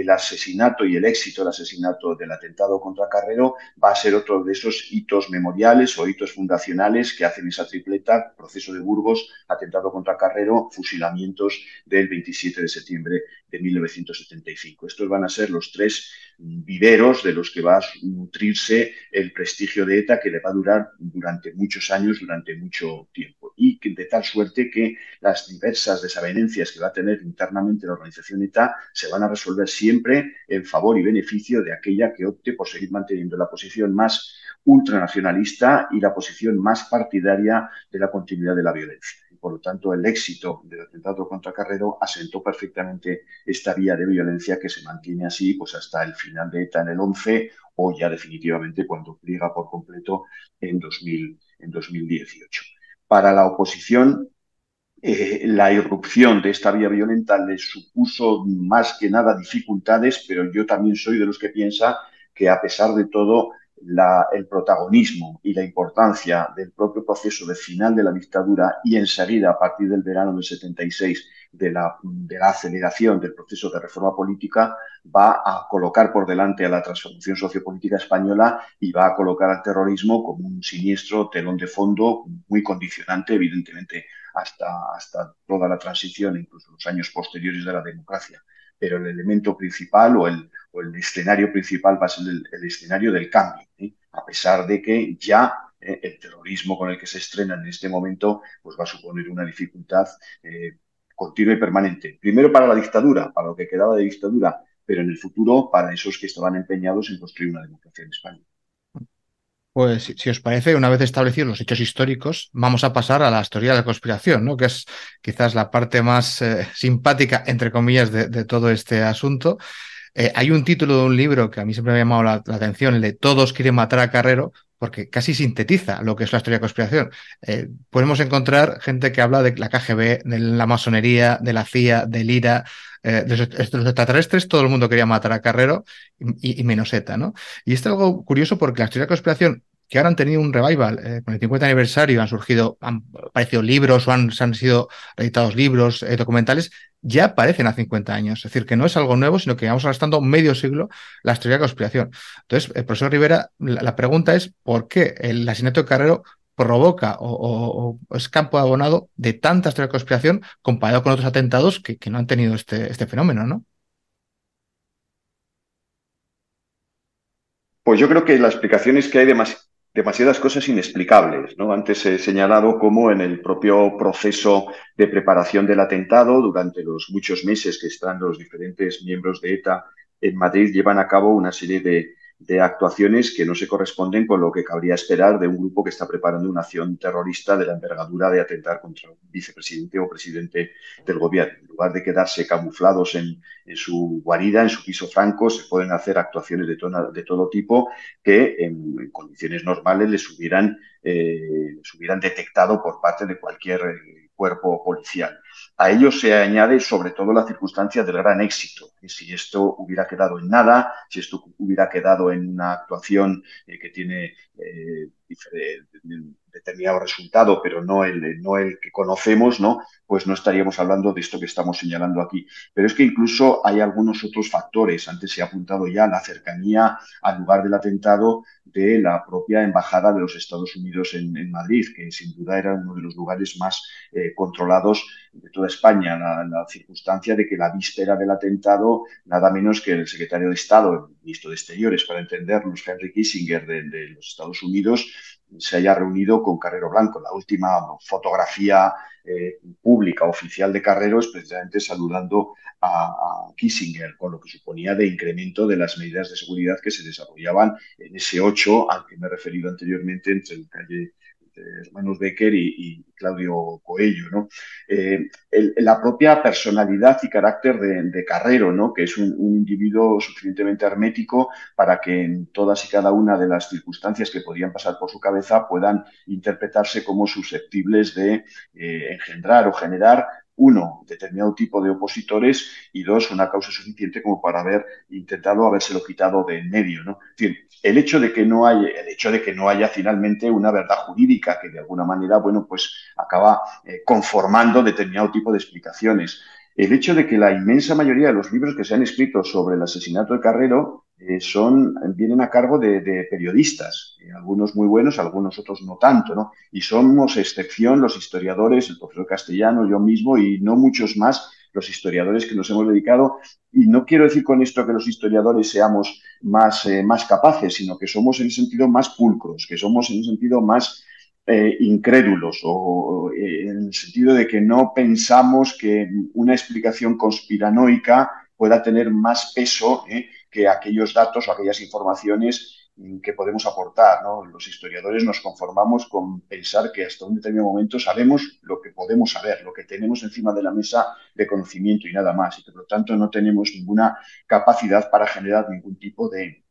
el asesinato y el éxito del asesinato del atentado contra Carrero va a ser otro de esos hitos memoriales o hitos fundacionales que hacen esa tripleta, proceso de Burgos, atentado contra Carrero, fusilamientos del 27 de septiembre de 1975. Estos van a ser los tres viveros de los que va a nutrirse el prestigio de ETA que le va a durar durante muchos años, durante mucho tiempo. Y de tal suerte que las diversas desavenencias que va a tener internamente la organización ETA se van a resolver siempre en favor y beneficio de aquella que opte por seguir manteniendo la posición más ultranacionalista y la posición más partidaria de la continuidad de la violencia por lo tanto el éxito del atentado contra Carrero asentó perfectamente esta vía de violencia que se mantiene así pues hasta el final de ETA en el 11 o ya definitivamente cuando pliega por completo en, 2000, en 2018. Para la oposición, eh, la irrupción de esta vía violenta le supuso más que nada dificultades, pero yo también soy de los que piensa que a pesar de todo el protagonismo y la importancia del propio proceso de final de la dictadura y enseguida, a partir del verano del 76, de la, de la aceleración del proceso de reforma política, va a colocar por delante a la transformación sociopolítica española y va a colocar al terrorismo como un siniestro telón de fondo muy condicionante, evidentemente, hasta, hasta toda la transición, incluso los años posteriores de la democracia pero el elemento principal o el, el escenario principal va a ser el, escenario del cambio, ¿eh? a pesar de que ya ¿eh? el terrorismo con el que se estrena en este momento pues va a suponer una dificultad eh, continua y permanente. Primero para la dictadura, para lo que quedaba de dictadura, pero en el futuro para esos que estaban empeñados en construir una democracia en España. Pues si os parece, una vez establecidos los hechos históricos, vamos a pasar a la teoría de la conspiración, ¿no? que es quizás la parte más eh, simpática, entre comillas, de, todo este asunto. Eh, hay un título de un libro que a mí siempre me ha llamado la, atención, el de Todos quieren matar a Carrero, porque casi sintetiza lo que es la historia de conspiración. Eh, podemos encontrar gente que habla de la KGB, de la masonería, de la CIA, del IRA, de los extraterrestres, todo el mundo quería matar a Carrero y, menos ETA, ¿no? Y esto es algo curioso porque la teoría de conspiración que ahora han tenido un revival. Eh, con el 50 aniversario han surgido, han aparecido libros o han, han sido editados libros, eh, documentales, ya aparecen a 50 años. Es decir, que no es algo nuevo, sino que vamos arrastrando medio siglo la teoría de conspiración. Entonces, el profesor Rivera, la, pregunta es por qué el asesinato de Carrero provoca o, es campo abonado de tanta teoría de conspiración comparado con otros atentados que, que no han tenido este, este fenómeno, ¿no? Pues yo creo que la explicación es que hay demasiado demasiadas cosas inexplicables. ¿no? Antes he señalado cómo en el propio proceso de preparación del atentado, durante los muchos meses que están los diferentes miembros de ETA en Madrid, llevan a cabo una serie de de actuaciones que no se corresponden con lo que cabría esperar de un grupo que está preparando una acción terrorista de la envergadura de atentar contra un vicepresidente o presidente del gobierno. En lugar de quedarse camuflados en, su guarida, en su piso franco, se pueden hacer actuaciones de, de todo tipo que en, condiciones normales les hubieran, eh, hubieran detectado por parte de cualquier cuerpo policial. A ello se añade sobre todo la circunstancia del gran éxito. Si esto hubiera quedado en nada, si esto hubiera quedado en una actuación eh, que tiene eh, determinado resultado, pero no el, no el que conocemos, ¿no? Pues no estaríamos hablando de esto que estamos señalando aquí. Pero es que incluso hay algunos otros factores. Antes se ha apuntado ya la cercanía al lugar del atentado de la propia Embajada de los Estados Unidos en, Madrid, que sin duda era uno de los lugares más eh, controlados de toda España. La, circunstancia de que la víspera del atentado, nada menos que el secretario de Estado, el ministro de Exteriores, para entendernos, Henry Kissinger de, de los Estados Unidos, se haya reunido con Carrero Blanco. La última fotografía eh, pública oficial de Carrero es precisamente saludando a, Kissinger, con lo que suponía de incremento de las medidas de seguridad que se desarrollaban en ese 8 al que me he referido anteriormente entre el calle hermanos Becker y, Claudio Coello, ¿no? Eh, la propia personalidad y carácter de, Carrero, ¿no? Que es un, individuo suficientemente hermético para que en todas y cada una de las circunstancias que podían pasar por su cabeza puedan interpretarse como susceptibles de eh, engendrar o generar uno, determinado tipo de opositores y dos, una causa suficiente como para haber intentado habérselo quitado de en medio. ¿no? el hecho de que no haya, el hecho de que no haya finalmente una verdad jurídica que de alguna manera, bueno, pues acaba eh, conformando determinado tipo de explicaciones. El hecho de que la inmensa mayoría de los libros que se han escrito sobre el asesinato de Carrero eh, son, vienen a cargo de, periodistas, eh, algunos muy buenos, algunos otros no tanto, ¿no? Y somos excepción los historiadores, el profesor Castellano, yo mismo y no muchos más, los historiadores que nos hemos dedicado. Y no quiero decir con esto que los historiadores seamos más, eh, más capaces, sino que somos en el sentido más pulcros, que somos en el sentido más incrédulos o en el sentido de que no pensamos que una explicación conspiranoica pueda tener más peso que aquellos datos o aquellas informaciones que podemos aportar. Los historiadores nos conformamos con pensar que hasta un determinado momento sabemos lo que podemos saber, lo que tenemos encima de la mesa de conocimiento y nada más, y que por lo tanto no tenemos ninguna capacidad para generar ningún tipo de,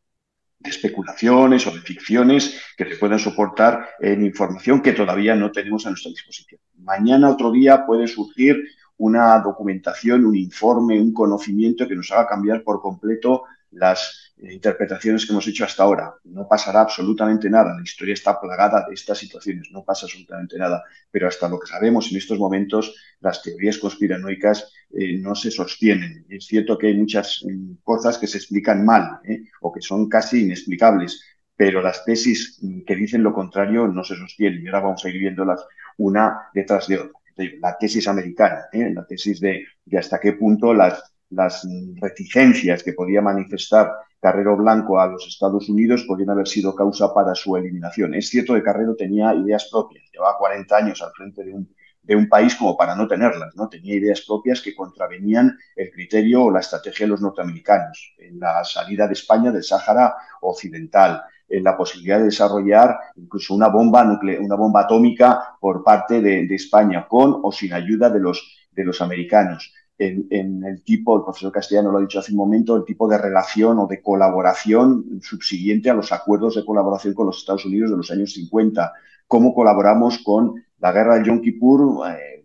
de especulaciones o de ficciones que se puedan soportar en información que todavía no tenemos a nuestra disposición. Mañana, otro día, puede surgir una documentación, un informe, un conocimiento que nos haga cambiar por completo las eh, interpretaciones que hemos hecho hasta ahora. No pasará absolutamente nada. La historia está plagada de estas situaciones. No pasa absolutamente nada. Pero hasta lo que sabemos en estos momentos, las teorías conspiranoicas eh, no se sostienen. Es cierto que hay muchas mm, cosas que se explican mal ¿eh? o que son casi inexplicables. Pero las tesis mm, que dicen lo contrario no se sostienen. Y ahora vamos a ir viéndolas una detrás de otra. La tesis americana, la tesis de hasta qué punto las las reticencias que podía manifestar Carrero Blanco a los Estados Unidos podían haber sido causa para su eliminación. Es cierto que Carrero tenía ideas propias, llevaba 40 años al frente de un, de un país como para no tenerlas, ¿no? Tenía ideas propias que contravenían el criterio o la estrategia de los norteamericanos en la salida de España del Sáhara Occidental, en la posibilidad de desarrollar incluso una bomba nuclear, una bomba atómica por parte de, de España, con o sin ayuda de los, de los americanos en, el tipo, el profesor Castellano lo ha dicho hace un momento, el tipo de relación o de colaboración subsiguiente a los acuerdos de colaboración con los Estados Unidos de los años 50. Cómo colaboramos con la guerra del Yom Kippur eh,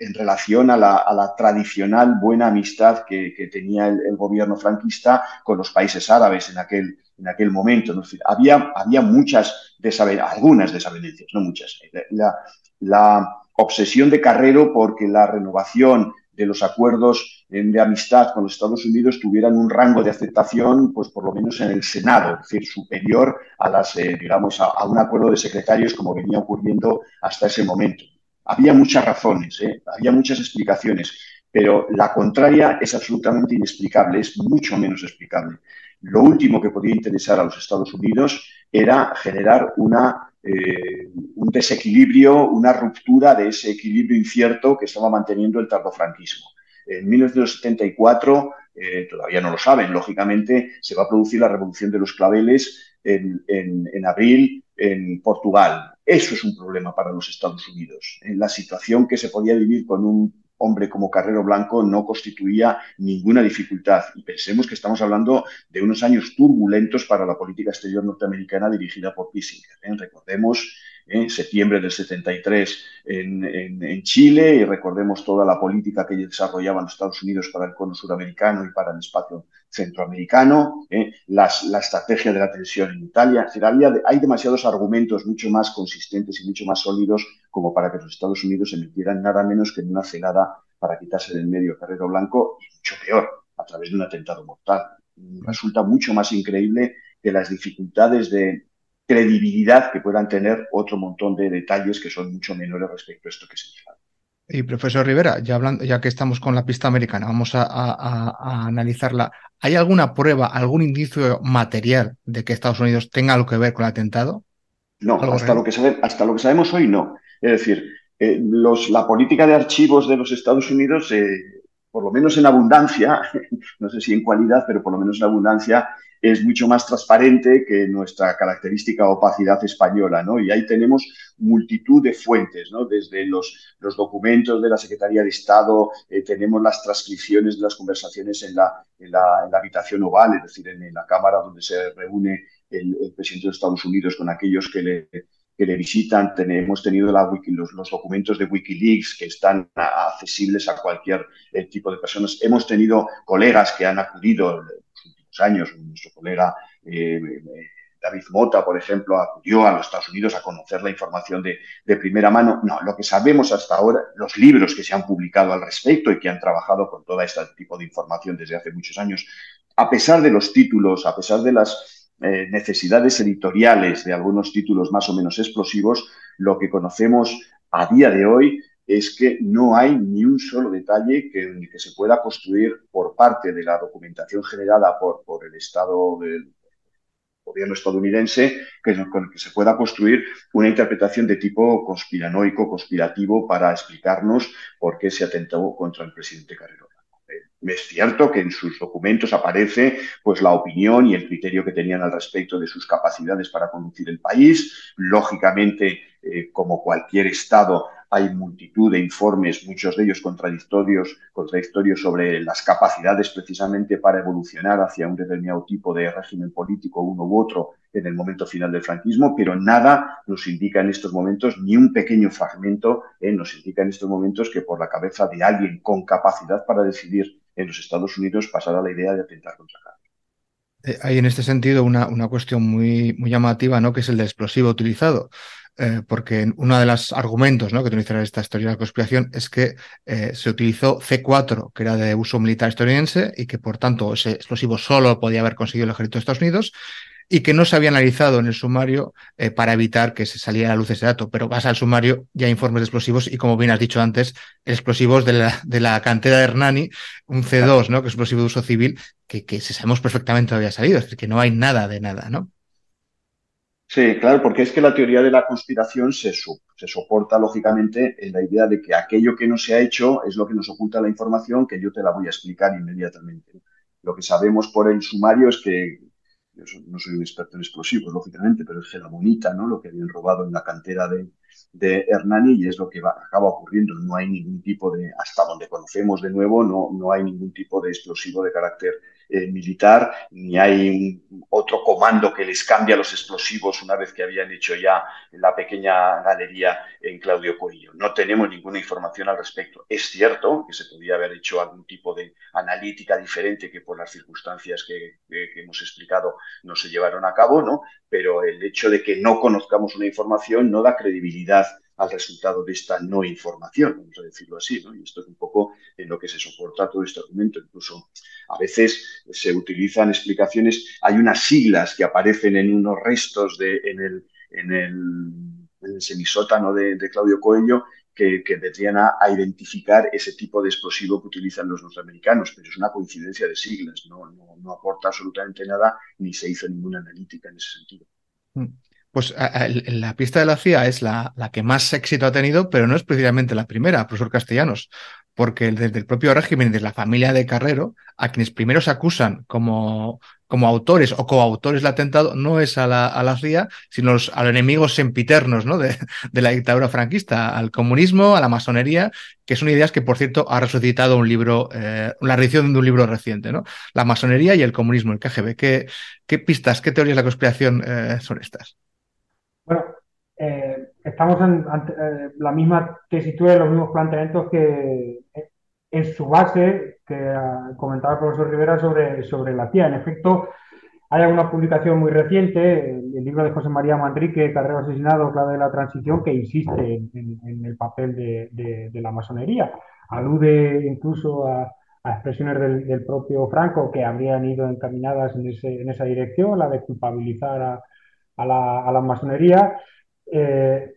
en relación a la, tradicional buena amistad que, tenía el, gobierno franquista con los países árabes en aquel, en aquel momento. había, había muchas desavenencias, algunas desavenencias, no muchas. La, la obsesión de Carrero porque la renovación de los acuerdos de amistad con los Estados Unidos tuvieran un rango de aceptación, pues por lo menos en el Senado, es decir, superior a las, eh, digamos, a, un acuerdo de secretarios como venía ocurriendo hasta ese momento. Había muchas razones, ¿eh? había muchas explicaciones, pero la contraria es absolutamente inexplicable, es mucho menos explicable. Lo último que podía interesar a los Estados Unidos era generar una eh, un desequilibrio, una ruptura de ese equilibrio incierto que estaba manteniendo el tardofranquismo. En 1974, eh, todavía no lo saben, lógicamente, se va a producir la revolución de los claveles en, en abril en Portugal. Eso es un problema para los Estados Unidos. En la situación que se podía vivir con un hombre como Carrero Blanco no constituía ninguna dificultad. Y pensemos que estamos hablando de unos años turbulentos para la política exterior norteamericana dirigida por Kissinger. ¿eh? Recordemos en septiembre del 73 en, en, Chile y recordemos toda la política que desarrollaban los Estados Unidos para el cono suramericano y para el espacio centroamericano, ¿eh? La estrategia de la tensión en Italia. Hay demasiados argumentos mucho más consistentes y mucho más sólidos como para que los Estados Unidos emitieran nada menos que en una celada para quitarse del medio Carrero Blanco y mucho peor, a través de un atentado mortal. Resulta mucho más increíble que las dificultades de credibilidad que puedan tener otro montón de detalles que son mucho menores respecto a esto que se señalado. Y profesor Rivera, ya, hablando, ya que estamos con la pista americana, vamos a, a, analizarla. ¿Hay alguna prueba, algún indicio material de que Estados Unidos tenga algo que ver con el atentado? No, hasta lo, que sabe, hasta lo que sabemos hoy no. Es decir, eh, los, la política de archivos de los Estados Unidos, eh, por lo menos en abundancia, no sé si en cualidad, pero por lo menos en abundancia, es mucho más transparente que nuestra característica opacidad española, ¿no? Y ahí tenemos multitud de fuentes, ¿no? Desde los, los documentos de la Secretaría de Estado, eh, tenemos las transcripciones de las conversaciones en la, en la, habitación oval, es decir, en, la Cámara donde se reúne el, presidente de Estados Unidos con aquellos que le, que le visitan. Tenemos tenido los, los, documentos de Wikileaks que están accesibles a cualquier eh, tipo de personas. Hemos tenido colegas que han acudido, años. Nuestro colega eh, David Mota, por ejemplo, acudió a los Estados Unidos a conocer la información de, de, primera mano. No, lo que sabemos hasta ahora, los libros que se han publicado al respecto y que han trabajado con todo este tipo de información desde hace muchos años, a pesar de los títulos, a pesar de las eh, necesidades editoriales de algunos títulos más o menos explosivos, lo que conocemos a día de hoy es que no hay ni un solo detalle que, que, se pueda construir por parte de la documentación generada por, por el Estado del gobierno estadounidense que, con que se pueda construir una interpretación de tipo conspiranoico, conspirativo, para explicarnos por qué se atentó contra el presidente Carrero. Es cierto que en sus documentos aparece pues la opinión y el criterio que tenían al respecto de sus capacidades para conducir el país. Lógicamente, eh, como cualquier Estado, hay multitud de informes, muchos de ellos contradictorios, contradictorios sobre las capacidades precisamente para evolucionar hacia un determinado tipo de régimen político, uno u otro, en el momento final del franquismo, pero nada nos indica en estos momentos, ni un pequeño fragmento eh, nos indica en estos momentos que por la cabeza de alguien con capacidad para decidir en los Estados Unidos pasará la idea de atentar contra Carlos. Eh, hay en este sentido una, una cuestión muy, muy llamativa, ¿no? que es el de explosivo utilizado. Eh, porque uno de los argumentos ¿no? que utiliza esta historia de la conspiración es que eh, se utilizó C4, que era de uso militar estadounidense, y que por tanto ese explosivo solo podía haber conseguido el ejército de Estados Unidos, y que no se había analizado en el sumario eh, para evitar que se saliera a la luz ese dato. Pero vas al sumario, ya hay informes de explosivos, y como bien has dicho antes, explosivos de la, de la cantera de Hernani, un C2, ¿no? que es explosivo de uso civil, que, que sabemos perfectamente había salido, es decir, que no hay nada de nada, ¿no? Sí, claro, porque es que la teoría de la conspiración se, se, soporta lógicamente en la idea de que aquello que no se ha hecho es lo que nos oculta la información que yo te la voy a explicar inmediatamente. Lo que sabemos por el sumario es que, yo no soy un experto en explosivos, lógicamente, pero es que la bonita, ¿no? Lo que habían robado en la cantera de, de Hernani y es lo que acaba ocurriendo. No hay ningún tipo de, hasta donde conocemos de nuevo, no, no hay ningún tipo de explosivo de carácter eh, militar, ni hay otro comando que les cambia los explosivos una vez que habían hecho ya la pequeña galería en Claudio Coello. No tenemos ninguna información al respecto. Es cierto que se podía haber hecho algún tipo de analítica diferente que por las circunstancias que, que hemos explicado no se llevaron a cabo, ¿no? Pero el hecho de que no conozcamos una información no da credibilidad al resultado de esta no información, vamos a decirlo así, ¿no? Y esto es un poco en lo que se soporta todo este argumento. Incluso a veces se utilizan explicaciones, hay unas siglas que aparecen en unos restos de, en, el, en, el, semisótano de, Claudio Coelho que, que vendrían a, identificar ese tipo de explosivo que utilizan los norteamericanos, pero es una coincidencia de siglas, no, no, no aporta absolutamente nada ni se hizo ninguna analítica en ese sentido. Mm. Pues la pista de la CIA es la, que más éxito ha tenido, pero no es precisamente la primera, profesor Castellanos, porque desde el propio régimen, desde la familia de Carrero, a quienes primero se acusan como, como autores o coautores del atentado, no es a la, a la CIA, sino a los enemigos sempiternos ¿no? de, la dictadura franquista, al comunismo, a la masonería, que son ideas que, por cierto, ha resucitado un libro, eh, la edición de un libro reciente, ¿no? La masonería y el comunismo, el KGB. ¿Qué, qué pistas, qué teorías de la conspiración eh, son estas? Bueno, eh, estamos ante eh, la misma tesitura y los mismos planteamientos que en su base que comentaba el profesor Rivera sobre, sobre la tía. En efecto, hay alguna publicación muy reciente, el, libro de José María Manrique, Carrero Asesinado, clave de la transición, que insiste en, el papel de, la masonería. Alude incluso a, expresiones del, propio Franco que habrían ido encaminadas en, esa dirección, la de culpabilizar a, la, masonería. Eh,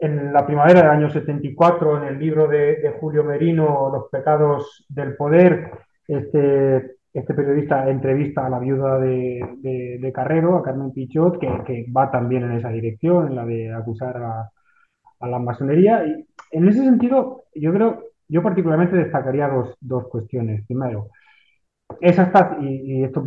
en la primavera del año 74, en el libro de, Julio Merino, Los pecados del poder, este este periodista entrevista a la viuda de, Carrero, a Carmen Pichot, que, va también en esa dirección, en la de acusar a, la masonería. Y en ese sentido, yo creo, yo particularmente destacaría dos, cuestiones. Primero, es hasta, y, esto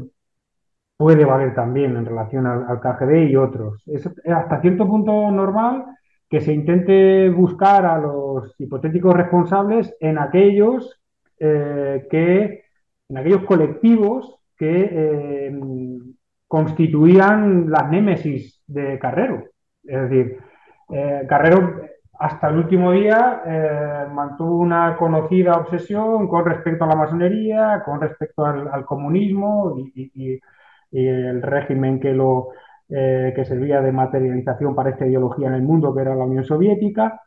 puede valer también en relación al, KGB y otros, es hasta cierto punto normal que se intente buscar a los hipotéticos responsables en aquellos eh, que en aquellos colectivos que eh, constituían las némesis de Carrero. Es decir, eh, Carrero hasta el último día eh, mantuvo una conocida obsesión con respecto a la masonería, con respecto al, comunismo y, el régimen que, lo, que servía de materialización para esta ideología en el mundo, que era la Unión Soviética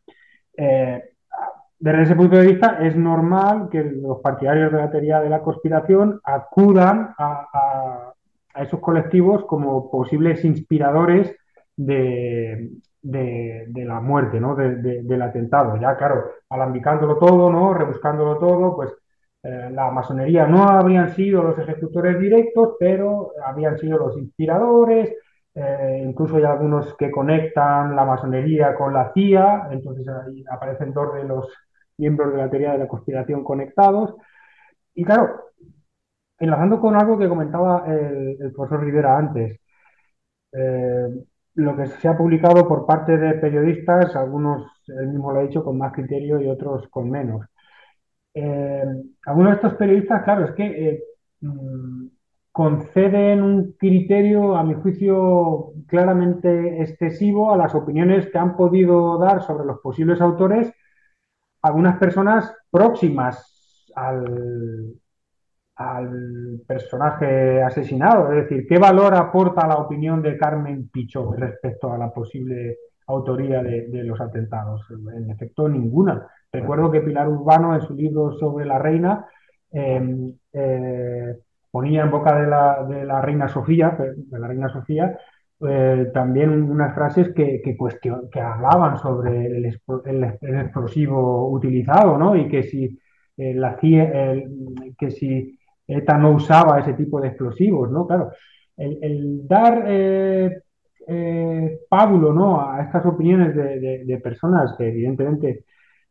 desde ese punto de vista, es normal que los partidarios de la teoría de la conspiración acudan a, esos colectivos como posibles inspiradores de, la muerte, ¿no? del atentado. Ya, claro, alambicándolo todo, ¿no? rebuscándolo todo, pues eh, la masonería no habrían sido los ejecutores directos, pero habían sido los inspiradores, eh, incluso hay algunos que conectan la masonería con la CIA, entonces ahí aparecen dos de los miembros de la teoría de la conspiración conectados. Y claro, enlazando con algo que comentaba el, profesor Rivera antes, eh, lo que se ha publicado por parte de periodistas, algunos, él mismo lo ha dicho, con más criterio y otros con menos. Eh, algunos de estos periodistas, claro, es que eh, mm, conceden un criterio, a mi juicio, claramente excesivo a las opiniones que han podido dar sobre los posibles autores algunas personas próximas al, al personaje asesinado. Es decir, ¿qué valor aporta la opinión de Carmen Pichot respecto a la posible autoría de, los atentados? En efecto, ninguna. Recuerdo que Pilar Urbano, en su libro sobre la reina, em, eh, ponía en boca de la, reina Sofía, de la reina Sofía, eh, también unas frases que, que, que hablaban sobre el, explosivo utilizado, ¿no? Y que si, eh, que si ETA no usaba ese tipo de explosivos, ¿no? Claro, el, dar eh, pábulo, ¿no? A estas opiniones de, personas que evidentemente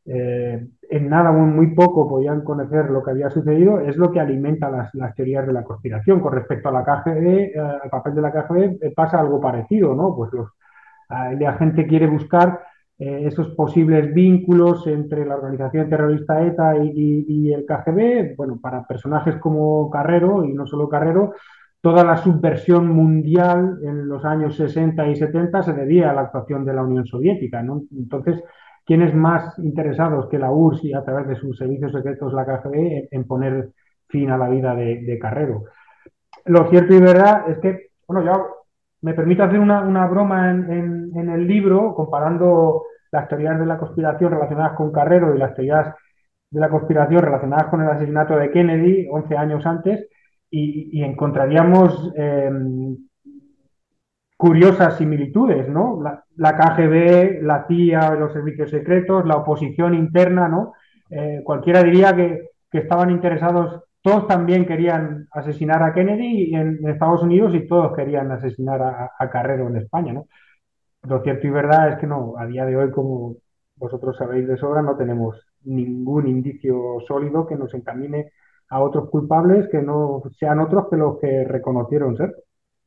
eh, en nada muy poco podían conocer lo que había sucedido, es lo que alimenta las, teorías de la conspiración. Con respecto a la KGB, eh, al papel de la KGB, eh, pasa algo parecido, ¿no? Pues los, la gente quiere buscar esos posibles vínculos entre la organización terrorista ETA y, el KGB. Bueno, para personajes como Carrero, y no solo Carrero, toda la subversión mundial en los años 60 y 70 se debía a la actuación de la Unión Soviética. Entonces, ¿quiénes más interesados que la URSS y a través de sus servicios secretos la KGB en, poner fin a la vida de, Carrero. Lo cierto y verdad es que, bueno, yo me permito hacer una, broma en, el libro comparando las teorías de la conspiración relacionadas con Carrero y las teorías de la conspiración relacionadas con el asesinato de Kennedy 11 años antes y, encontraríamos em, curiosas similitudes, ¿no? La, KGB, la CIA, los servicios secretos, la oposición interna, ¿no? Eh, cualquiera diría que, estaban interesados, todos también querían asesinar a Kennedy en, Estados Unidos y todos querían asesinar a, Carrero en España, ¿no? Lo cierto y verdad es que no, a día de hoy, como vosotros sabéis de sobra, no tenemos ningún indicio sólido que nos encamine a otros culpables que no sean otros que los que reconocieron ser.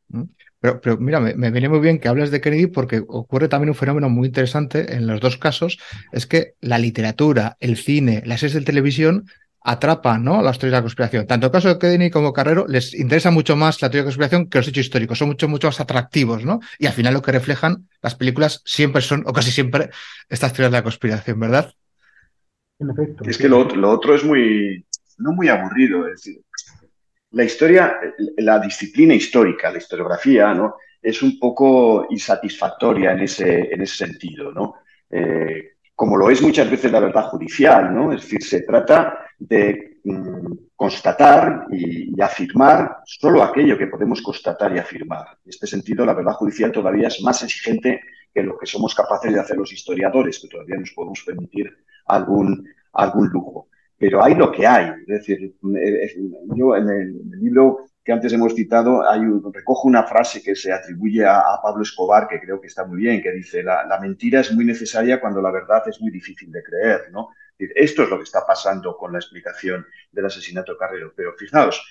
¿Mm? Pero, pero mira, me, viene muy bien que hables de Kennedy porque ocurre también un fenómeno muy interesante en los dos casos, es que la literatura, el cine, las series de televisión atrapan ¿no? las teorías de la conspiración. Tanto el caso de Kedini como Carrero les interesa mucho más la teoría de la conspiración que los hechos históricos. Son mucho, mucho más atractivos, ¿no? Y al final lo que reflejan las películas siempre son, o casi siempre, estas teorías de la conspiración, ¿verdad? En efecto. Es que lo, lo otro es muy, no muy aburrido. Es decir, la historia, la disciplina histórica, la historiografía, ¿no? Es un poco insatisfactoria en ese, en ese sentido, ¿no? Eh, como lo es muchas veces la verdad judicial, ¿no? Es decir, se trata de mm, constatar y, y, afirmar solo aquello que podemos constatar y afirmar. En este sentido, la verdad judicial todavía es más exigente que lo que somos capaces de hacer los historiadores, que todavía nos podemos permitir algún, algún lujo. Pero hay lo que hay. Es decir, yo en el, libro que antes hemos citado, hay recojo una frase que se atribuye a, Pablo Escobar, que creo que está muy bien, que dice, la, mentira es muy necesaria cuando la verdad es muy difícil de creer, ¿no? Esto es lo que está pasando con la explicación del asesinato de Carrero. Pero fijaos,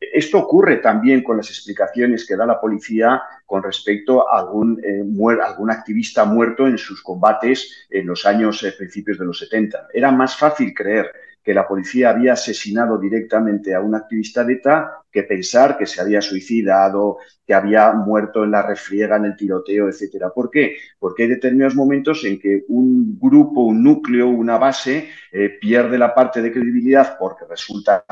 esto ocurre también con las explicaciones que da la policía con respecto a algún, eh, algún activista muerto en sus combates en los años eh, principios de los 70. Era más fácil creer que la policía había asesinado directamente a un activista de ETA que pensar que se había suicidado, que había muerto en la refriega, en el tiroteo, etcétera. ¿Por qué? Porque hay determinados momentos en que un grupo, un núcleo, una base eh, pierde la parte de credibilidad porque resulta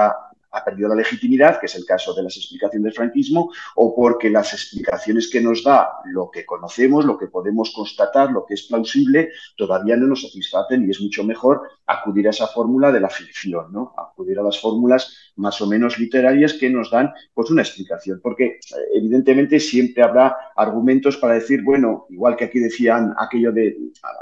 ha perdido la legitimidad, que es el caso de las explicaciones del franquismo, o porque las explicaciones que nos da lo que conocemos, lo que podemos constatar, lo que es plausible, todavía no nos satisfacen y es mucho mejor acudir a esa fórmula de la ficción, ¿no? Acudir a las fórmulas más o menos literarias que nos dan pues una explicación, porque evidentemente siempre habrá argumentos para decir, bueno, igual que aquí decían aquello de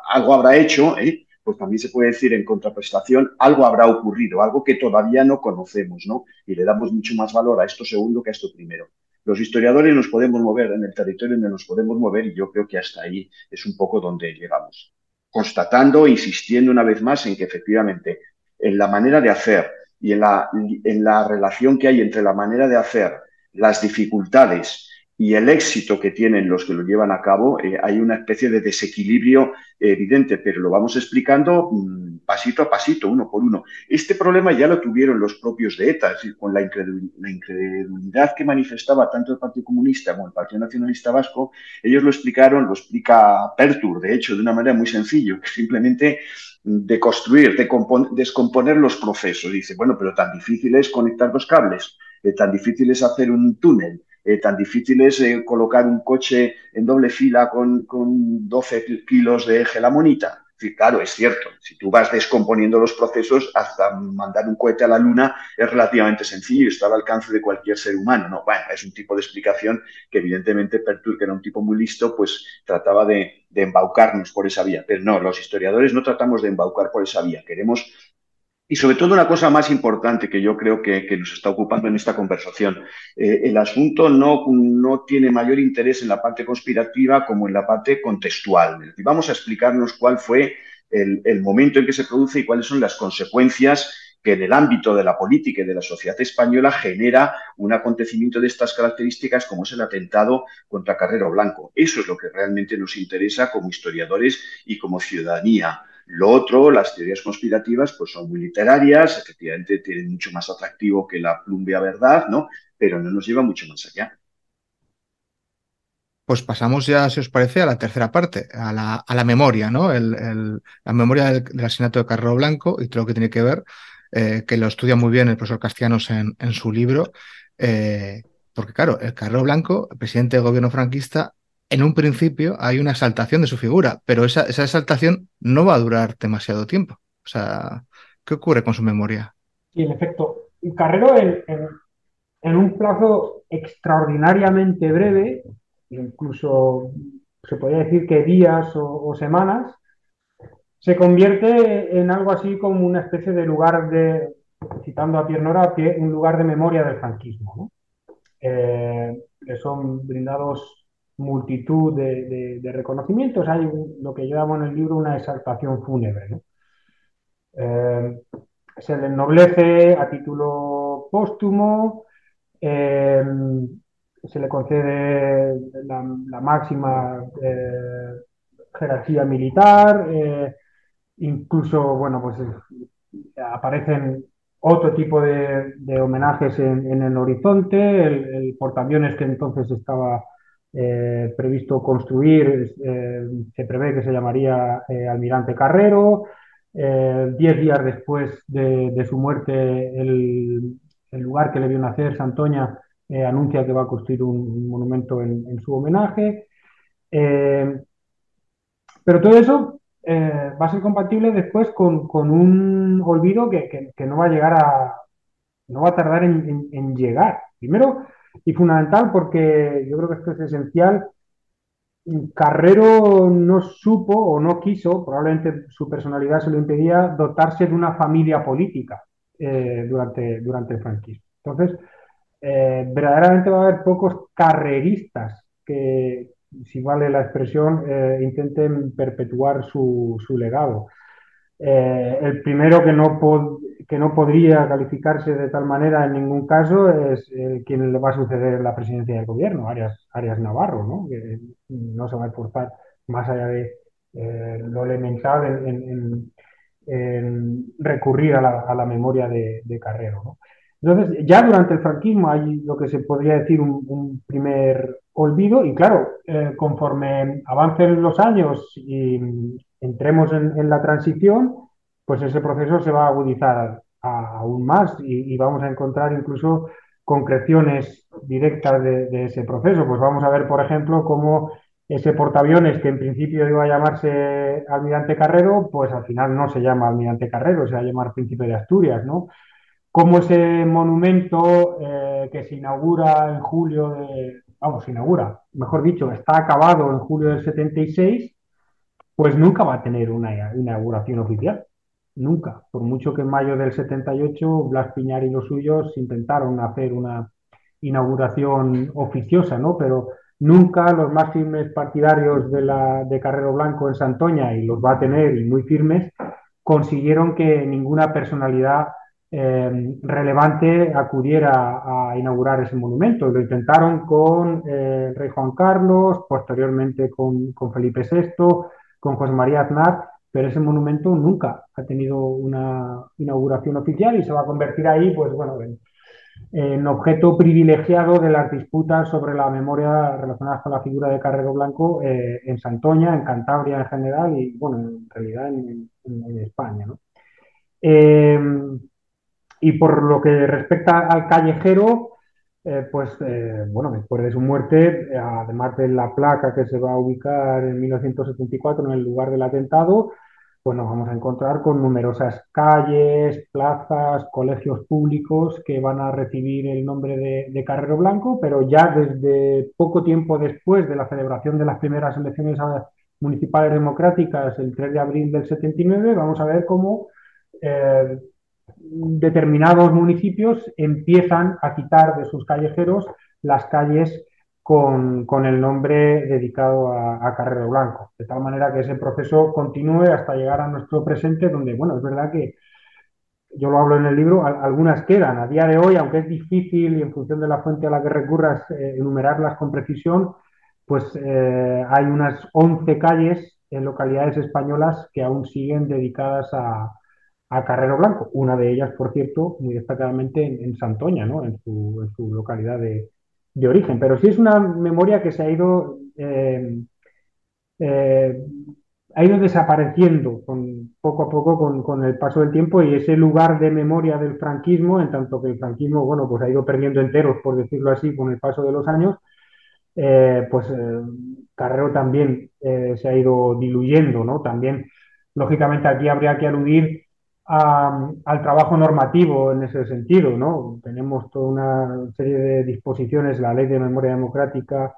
algo habrá hecho, ¿eh? Pues también se puede decir en contraprestación, algo habrá ocurrido, algo que todavía no conocemos, ¿no? Y le damos mucho más valor a esto segundo que a esto primero. Los historiadores nos podemos mover en el territorio donde nos podemos mover y yo creo que hasta ahí es un poco donde llegamos. Constatando, insistiendo una vez más en que efectivamente en la manera de hacer y en la, en la relación que hay entre la manera de hacer, las dificultades y el éxito que tienen los que lo llevan a cabo, eh, hay una especie de desequilibrio evidente, pero lo vamos explicando mmm, pasito a pasito, uno por uno. Este problema ya lo tuvieron los propios de ETA, es decir, con la incredulidad que manifestaba tanto el Partido Comunista como el Partido Nacionalista Vasco, ellos lo explicaron, lo explica Pertur, de hecho, de una manera muy sencilla, que simplemente de construir, de descomponer los procesos. Dice, bueno, pero tan difícil es conectar los cables, eh, tan difícil es hacer un túnel, eh, tan difícil es eh, colocar un coche en doble fila con, con 12 kilos de gelamonita. Sí, claro, es cierto. Si tú vas descomponiendo los procesos, hasta mandar un cohete a la luna es relativamente sencillo y está al alcance de cualquier ser humano. No, bueno, es un tipo de explicación que evidentemente Pertur, que era un tipo muy listo, pues trataba de, de embaucarnos por esa vía. Pero no, los historiadores no tratamos de embaucar por esa vía. Queremos y sobre todo una cosa más importante que yo creo que, nos está ocupando en esta conversación. Eh, el asunto no, no, tiene mayor interés en la parte conspirativa como en la parte contextual. Vamos a explicarnos cuál fue el, el momento en que se produce y cuáles son las consecuencias que en el ámbito de la política y de la sociedad española genera un acontecimiento de estas características como es el atentado contra Carrero Blanco. Eso es lo que realmente nos interesa como historiadores y como ciudadanía. Lo otro, las teorías conspirativas, pues son muy literarias, efectivamente tienen mucho más atractivo que la plumbia verdad, ¿no? Pero no nos lleva mucho más allá. Pues pasamos ya, si os parece, a la tercera parte, a la, a la memoria, ¿no? El, el, la memoria del, del, asesinato de Carrero Blanco y todo lo que tiene que ver, eh, que lo estudia muy bien el profesor Castellanos en, en su libro, eh, porque claro, el Carrero Blanco, el presidente del gobierno franquista, en un principio hay una exaltación de su figura, pero esa, esa, exaltación no va a durar demasiado tiempo. O sea, ¿qué ocurre con su memoria? Sí, en efecto. Carrero, en, en, un plazo extraordinariamente breve, incluso se podría decir que días o, semanas, se convierte en algo así como una especie de lugar de, citando a Pierre Nora, un lugar de memoria del franquismo, eh, que son brindados multitud de, reconocimientos, hay lo que yo llamo en el libro una exaltación fúnebre. ¿no? Eh, se le ennoblece a título póstumo, eh, se le concede la, máxima eh, jerarquía militar, incluso, bueno, pues aparecen otro tipo de, homenajes en, el horizonte, el, portaaviones que entonces estaba eh, previsto construir, eh, se prevé que se llamaría eh, Almirante Carrero. diez días después de, su muerte, el, lugar que le vio nacer, Santoña, anuncia que va a construir un, monumento en, su homenaje. pero todo eso va a ser compatible después con, un olvido que, no va a llegar a, no va a tardar en, llegar. Primero y fundamental porque yo creo que esto es esencial. Carrero no supo o no quiso, probablemente su personalidad se lo impedía, dotarse de una familia política eh, durante, durante el franquismo. Entonces, eh, verdaderamente va a haber pocos carreristas que, si vale la expresión, eh, intenten perpetuar su, legado. Eh, el primero que no, que no podría calificarse de tal manera en ningún caso es quien le va a suceder la presidencia del gobierno, Arias, Arias Navarro, ¿no? que no se va a esforzar más allá de eh, lo elemental en, recurrir a la, memoria de, Carrero. ¿no? Entonces, ya durante el franquismo hay lo que se podría decir un, primer olvido y claro, eh, conforme avancen los años y entremos en, la transición, pues ese proceso se va a agudizar aún más y, vamos a encontrar incluso concreciones directas de, ese proceso. Pues vamos a ver, por ejemplo, cómo ese portaaviones que en principio iba a llamarse Almirante Carrero, pues al final no se llama Almirante Carrero, se va a llamar Príncipe de Asturias, ¿no? Cómo ese monumento eh, que se inaugura en julio de, vamos, se inaugura, mejor dicho, está acabado en julio del 76, pues nunca va a tener una inauguración oficial. Nunca. Por mucho que en mayo del 78 Blas Piñar y los suyos intentaron hacer una inauguración oficiosa, ¿no? Pero nunca los más firmes partidarios de, la, de Carrero Blanco en Santoña, y los va a tener y muy firmes, consiguieron que ninguna personalidad Em, relevante acudiera a inaugurar ese monumento. Lo intentaron con eh, el rey Juan Carlos, posteriormente con, Felipe VI, con José María Aznar, pero ese monumento nunca ha tenido una inauguración oficial y se va a convertir ahí, pues bueno, en, objeto privilegiado de las disputas sobre la memoria relacionada con la figura de Carrero Blanco eh, en Santoña, en Cantabria en general y, bueno, en realidad en, España. ¿no? Y por lo que respecta al callejero, eh, pues eh, bueno, después de su muerte, además de la placa que se va a ubicar en 1974 en el lugar del atentado, pues nos vamos a encontrar con numerosas calles, plazas, colegios públicos que van a recibir el nombre de, de, Carrero Blanco, pero ya desde poco tiempo después de la celebración de las primeras elecciones municipales democráticas, el 3 de abril del 79, vamos a ver cómo eh, determinados municipios empiezan a quitar de sus callejeros las calles con, el nombre dedicado a, Carrero Blanco, de tal manera que ese proceso continúe hasta llegar a nuestro presente, donde, bueno, es verdad que yo lo hablo en el libro, algunas quedan. A día de hoy, aunque es difícil y en función de la fuente a la que recurras eh, enumerarlas con precisión, pues eh, hay unas 11 calles en localidades españolas que aún siguen dedicadas a, a Carrero Blanco, una de ellas, por cierto, muy destacadamente en, Santoña, ¿no? en, su, localidad de, origen. Pero sí es una memoria que se ha ido, eh, eh, ha ido desapareciendo poco a poco con, el paso del tiempo y ese lugar de memoria del franquismo, en tanto que el franquismo, bueno, pues ha ido perdiendo enteros, por decirlo así, con el paso de los años, eh, pues Carrero también se ha ido diluyendo, ¿no? También, lógicamente, aquí habría que aludir al trabajo normativo en ese sentido, ¿no? Tenemos toda una serie de disposiciones, la Ley de Memoria Democrática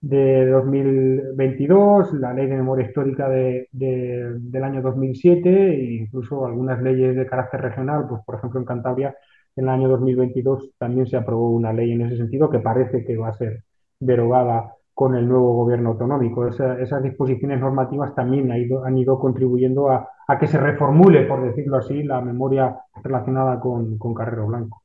de 2022, la Ley de Memoria Histórica de, del año 2007 e incluso algunas leyes de carácter regional, pues por ejemplo en Cantabria en el año 2022 también se aprobó una ley en ese sentido que parece que va a ser derogada con el nuevo gobierno autonómico. esas disposiciones normativas también han ido, contribuyendo a, que se reformule, por decirlo así, la memoria relacionada con, Carrero Blanco.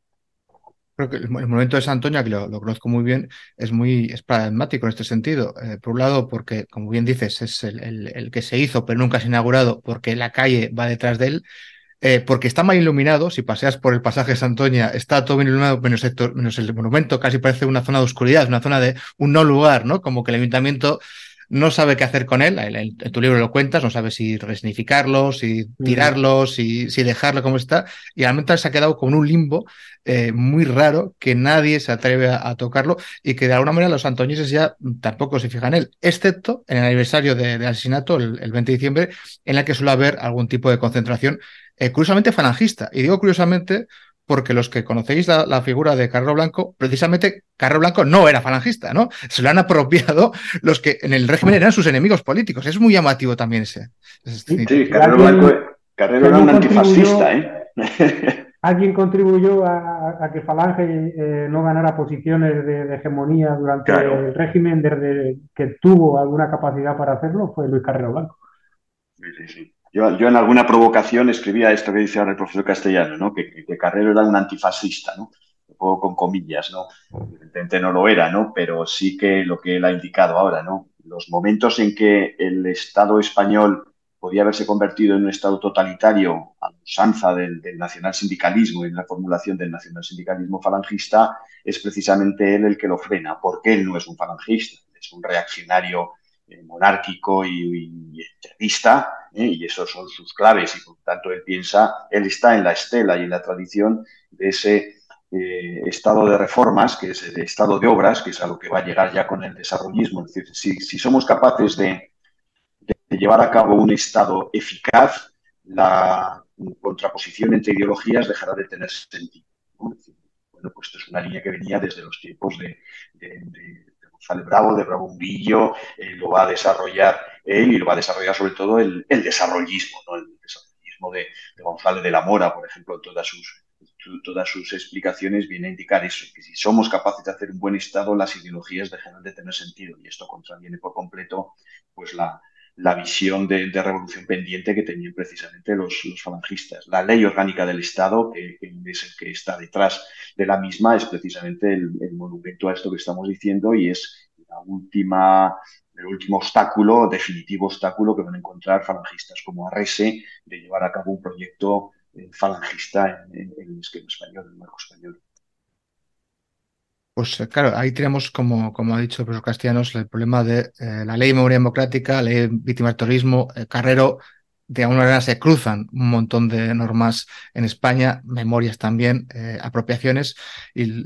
Creo que el, momento de Santoña, que lo, conozco muy bien, es muy es paradigmático en este sentido. Eh, por un lado, porque, como bien dices, es el, que se hizo, pero nunca se ha inaugurado, porque la calle va detrás de él. eh, porque está mal iluminado. Si paseas por el pasaje de Santoña, está todo bien iluminado, menos, menos, el monumento, casi parece una zona de oscuridad, una zona de un no lugar, ¿no? Como que el ayuntamiento no sabe qué hacer con él. En tu libro lo cuentas, no sabe si resignificarlo, si tirarlo, si, si dejarlo como está. Y realmente se ha quedado con un limbo eh, muy raro que nadie se atreve a, tocarlo y que de alguna manera los antoñeses ya tampoco se fijan en él, excepto en el aniversario del asesinato, el, 20 de diciembre, en el que suele haber algún tipo de concentración, eh, curiosamente falangista. Y digo curiosamente porque los que conocéis la, figura de Carrero Blanco, precisamente Carrero Blanco no era falangista, ¿no? Se lo han apropiado los que en el régimen eran sus enemigos políticos. Es muy llamativo también ese. sí, Carrero Blanco, Carrero era un antifascista, ¿eh? ¿Alguien contribuyó a, que Falange eh, no ganara posiciones de, hegemonía durante el régimen desde que tuvo alguna capacidad para hacerlo? Fue Luis Carrero Blanco. Sí, sí, sí. Yo, en alguna provocación escribía esto que dice ahora el profesor castellano, ¿no? que, Carrero era un antifascista, ¿no? un poco con comillas, ¿no? Evidentemente no lo era, ¿no? Pero sí que lo que él ha indicado ahora, ¿no? Los momentos en que el Estado español podía haberse convertido en un Estado totalitario a usanza del, del nacionalsindicalismo y en la formulación del nacionalsindicalismo falangista, es precisamente él el que lo frena, porque él no es un falangista, es un reaccionario eh, monárquico y, y ¿eh? y esos son sus claves, y por tanto él piensa, él está en la estela y en la tradición de ese eh, estado de reformas, que es el estado de obras, que es a lo que va a llegar ya con el desarrollismo. Es decir, si, somos capaces de, llevar a cabo un estado eficaz, la contraposición entre ideologías dejará de tener sentido. Bueno, pues esto es una línea que venía desde los tiempos de González Bravo, de Bravo Murillo, eh, lo va a desarrollar él y lo va a desarrollar sobre todo el, desarrollismo, ¿no? el desarrollismo de, González de la Mora, por ejemplo, en todas sus, todas sus explicaciones viene a indicar eso, que si somos capaces de hacer un buen Estado, las ideologías dejarán de tener sentido y esto contraviene por completo pues la, la visión de, revolución pendiente que tenían precisamente los, falangistas. La ley orgánica del Estado, que, es el que está detrás de la misma, es precisamente el, monumento a esto que estamos diciendo y es la última, el último obstáculo, definitivo obstáculo que van a encontrar falangistas como Arrese de llevar a cabo un proyecto eh, falangista en, en el esquema español, en el marco español. Pues eh, claro, ahí tenemos, como, como ha dicho el profesor Castellanos, el problema de eh, la ley de memoria democrática, la ley de víctima del terrorismo, eh, Carrero, de alguna manera se cruzan un montón de normas en España, memorias también, apropiaciones. Y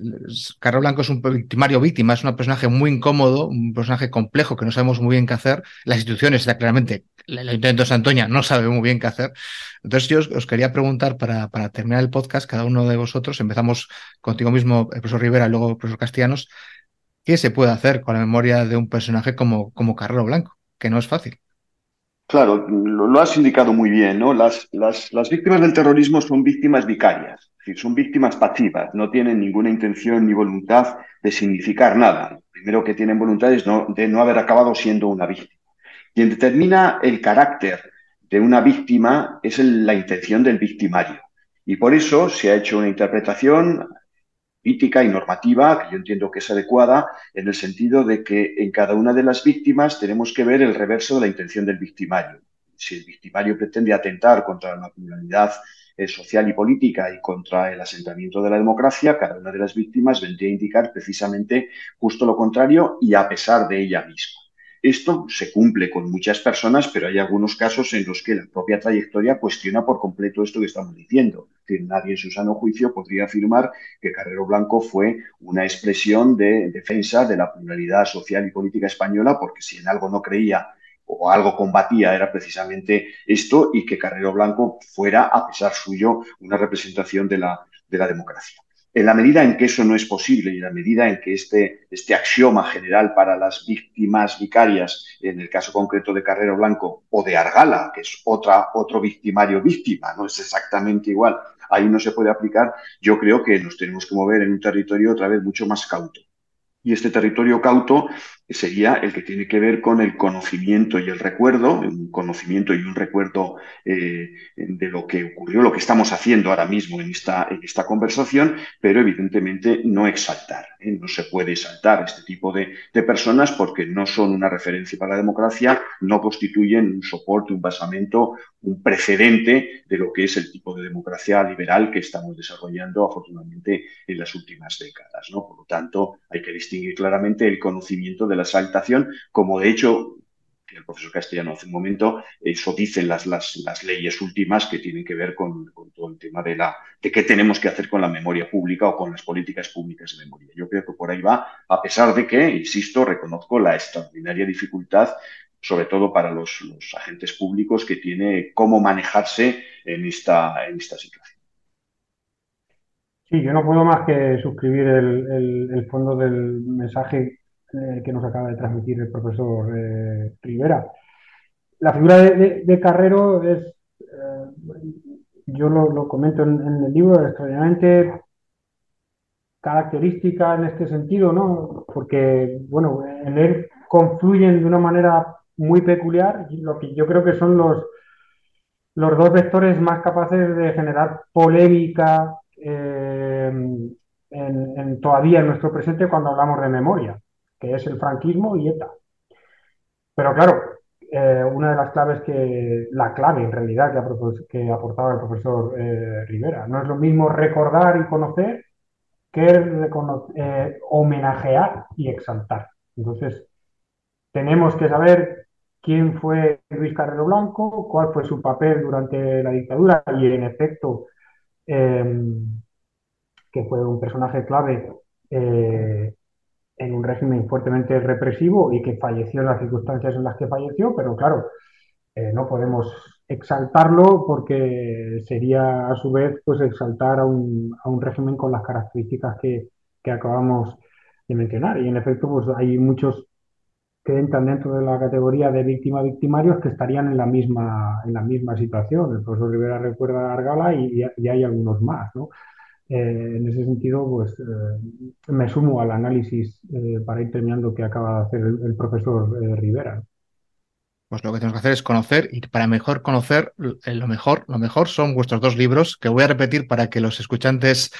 Carrero Blanco es un victimario víctima, es un personaje muy incómodo, un personaje complejo que no sabemos muy bien qué hacer. Las instituciones, claramente, el Ayuntamiento de Santoña no sabe muy bien qué hacer. Entonces yo os, quería preguntar para, para, terminar el podcast, cada uno de vosotros, empezamos contigo mismo, el profesor Rivera, luego el profesor Castellanos, ¿qué se puede hacer con la memoria de un personaje como, como Carrero Blanco? Que no es fácil. Claro, lo, has indicado muy bien, ¿no? Las, las, las, víctimas del terrorismo son víctimas vicarias, es decir, son víctimas pasivas, no tienen ninguna intención ni voluntad de significar nada. Lo primero que tienen voluntad es no, de no haber acabado siendo una víctima. Quien determina el carácter de una víctima es la intención del victimario. Y por eso se ha hecho una interpretación política y normativa, que yo entiendo que es adecuada, en el sentido de que en cada una de las víctimas tenemos que ver el reverso de la intención del victimario. Si el victimario pretende atentar contra la pluralidad eh, social y política y contra el asentamiento de la democracia, cada una de las víctimas vendría a indicar precisamente justo lo contrario y a pesar de ella misma. Esto se cumple con muchas personas, pero hay algunos casos en los que la propia trayectoria cuestiona por completo esto que estamos diciendo. Que nadie en su sano juicio podría afirmar que Carrero Blanco fue una expresión de defensa de la pluralidad social y política española, porque si en algo no creía o algo combatía era precisamente esto y que Carrero Blanco fuera, a pesar suyo, una representación de la, de la democracia. En la medida en que eso no es posible y en la medida en que este, este axioma general para las víctimas vicarias, en el caso concreto de Carrero Blanco o de Argala, que es otra, otro victimario víctima, no es exactamente igual, ahí no se puede aplicar, yo creo que nos tenemos que mover en un territorio otra vez mucho más cauto. Y este territorio cauto sería el que tiene que ver con el conocimiento y el recuerdo, un conocimiento y un recuerdo eh, de lo que ocurrió, lo que estamos haciendo ahora mismo en esta, en esta conversación, pero evidentemente no exaltar. ¿eh? No se puede exaltar este tipo de, de, personas porque no son una referencia para la democracia, no constituyen un soporte, un basamento, un precedente de lo que es el tipo de democracia liberal que estamos desarrollando afortunadamente en las últimas décadas. ¿no? Por lo tanto, hay que distinguir claramente el conocimiento de la exaltación, como de hecho el profesor Castellano hace un momento, eso dicen las, las, las leyes últimas que tienen que ver con, todo el tema de, la, de qué tenemos que hacer con la memoria pública o con las políticas públicas de memoria. Yo creo que por ahí va, a pesar de que, insisto, reconozco la extraordinaria dificultad sobre todo para los, agentes públicos, que tiene cómo manejarse en esta, en esta situación. Sí, yo no puedo más que suscribir el, el fondo del mensaje eh, que nos acaba de transmitir el profesor eh, Rivera. La figura de, Carrero es, eh, yo lo, comento en, en, el libro, extraordinariamente característica en este sentido, ¿no? Porque, bueno, en él confluyen de una manera muy peculiar, lo que yo creo que son los, los dos vectores más capaces de generar polémica eh, en, todavía en nuestro presente cuando hablamos de memoria, que es el franquismo y ETA. Pero claro, eh, una de las claves que, la clave en realidad que, que aportaba el profesor eh, Rivera, no es lo mismo recordar y conocer que eh, homenajear y exaltar. Entonces, tenemos que saber quién fue Luis Carrero Blanco, cuál fue su papel durante la dictadura y en efecto que fue un personaje clave en un régimen fuertemente represivo y que falleció en las circunstancias en las que falleció, pero claro, eh, no podemos exaltarlo porque sería a su vez pues exaltar a un, a un régimen con las características que, que acabamos de mencionar. Y en efecto, pues hay muchos que entran dentro de la categoría de víctima-victimarios que estarían en la misma, en la misma situación. El profesor Rivera recuerda a Argala y, y hay algunos más. ¿no? Eh, en ese sentido, pues eh, me sumo al análisis eh, para ir terminando que acaba de hacer el, profesor Rivera. Pues lo que tenemos que hacer es conocer y para mejor conocer lo mejor, lo mejor son vuestros dos libros que voy a repetir para que los escuchantes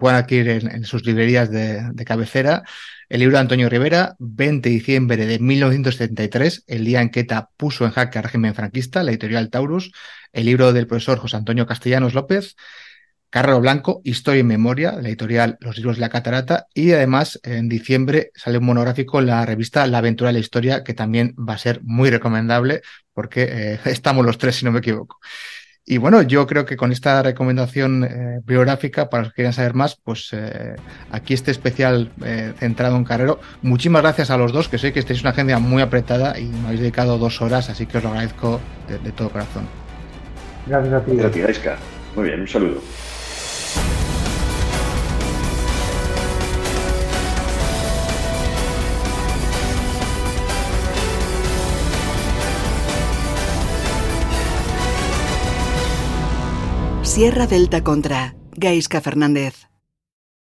puedan adquirir en, en sus librerías de, de, cabecera. El libro de Antonio Rivera, 20 de diciembre de 1973, el día en que ETA puso en jaque al régimen franquista, la editorial Taurus. El libro del profesor José Antonio Castellanos López, Carrero Blanco, Historia y Memoria, la editorial Los Libros de la Catarata, y además en diciembre sale un monográfico en la revista La Aventura de la Historia, que también va a ser muy recomendable, porque eh, estamos los tres, si no me equivoco. Y bueno, yo creo que con esta recomendación eh, biográfica, para los que quieran saber más, pues eh, aquí este especial eh, centrado en Carrero. Muchísimas gracias a los dos, que sé que estáis una agenda muy apretada y me habéis dedicado dos horas, así que os lo agradezco de, de todo corazón. Gracias a ti. Gracias. Muy bien, un saludo. Sierra Delta contra Gaisca Fernández.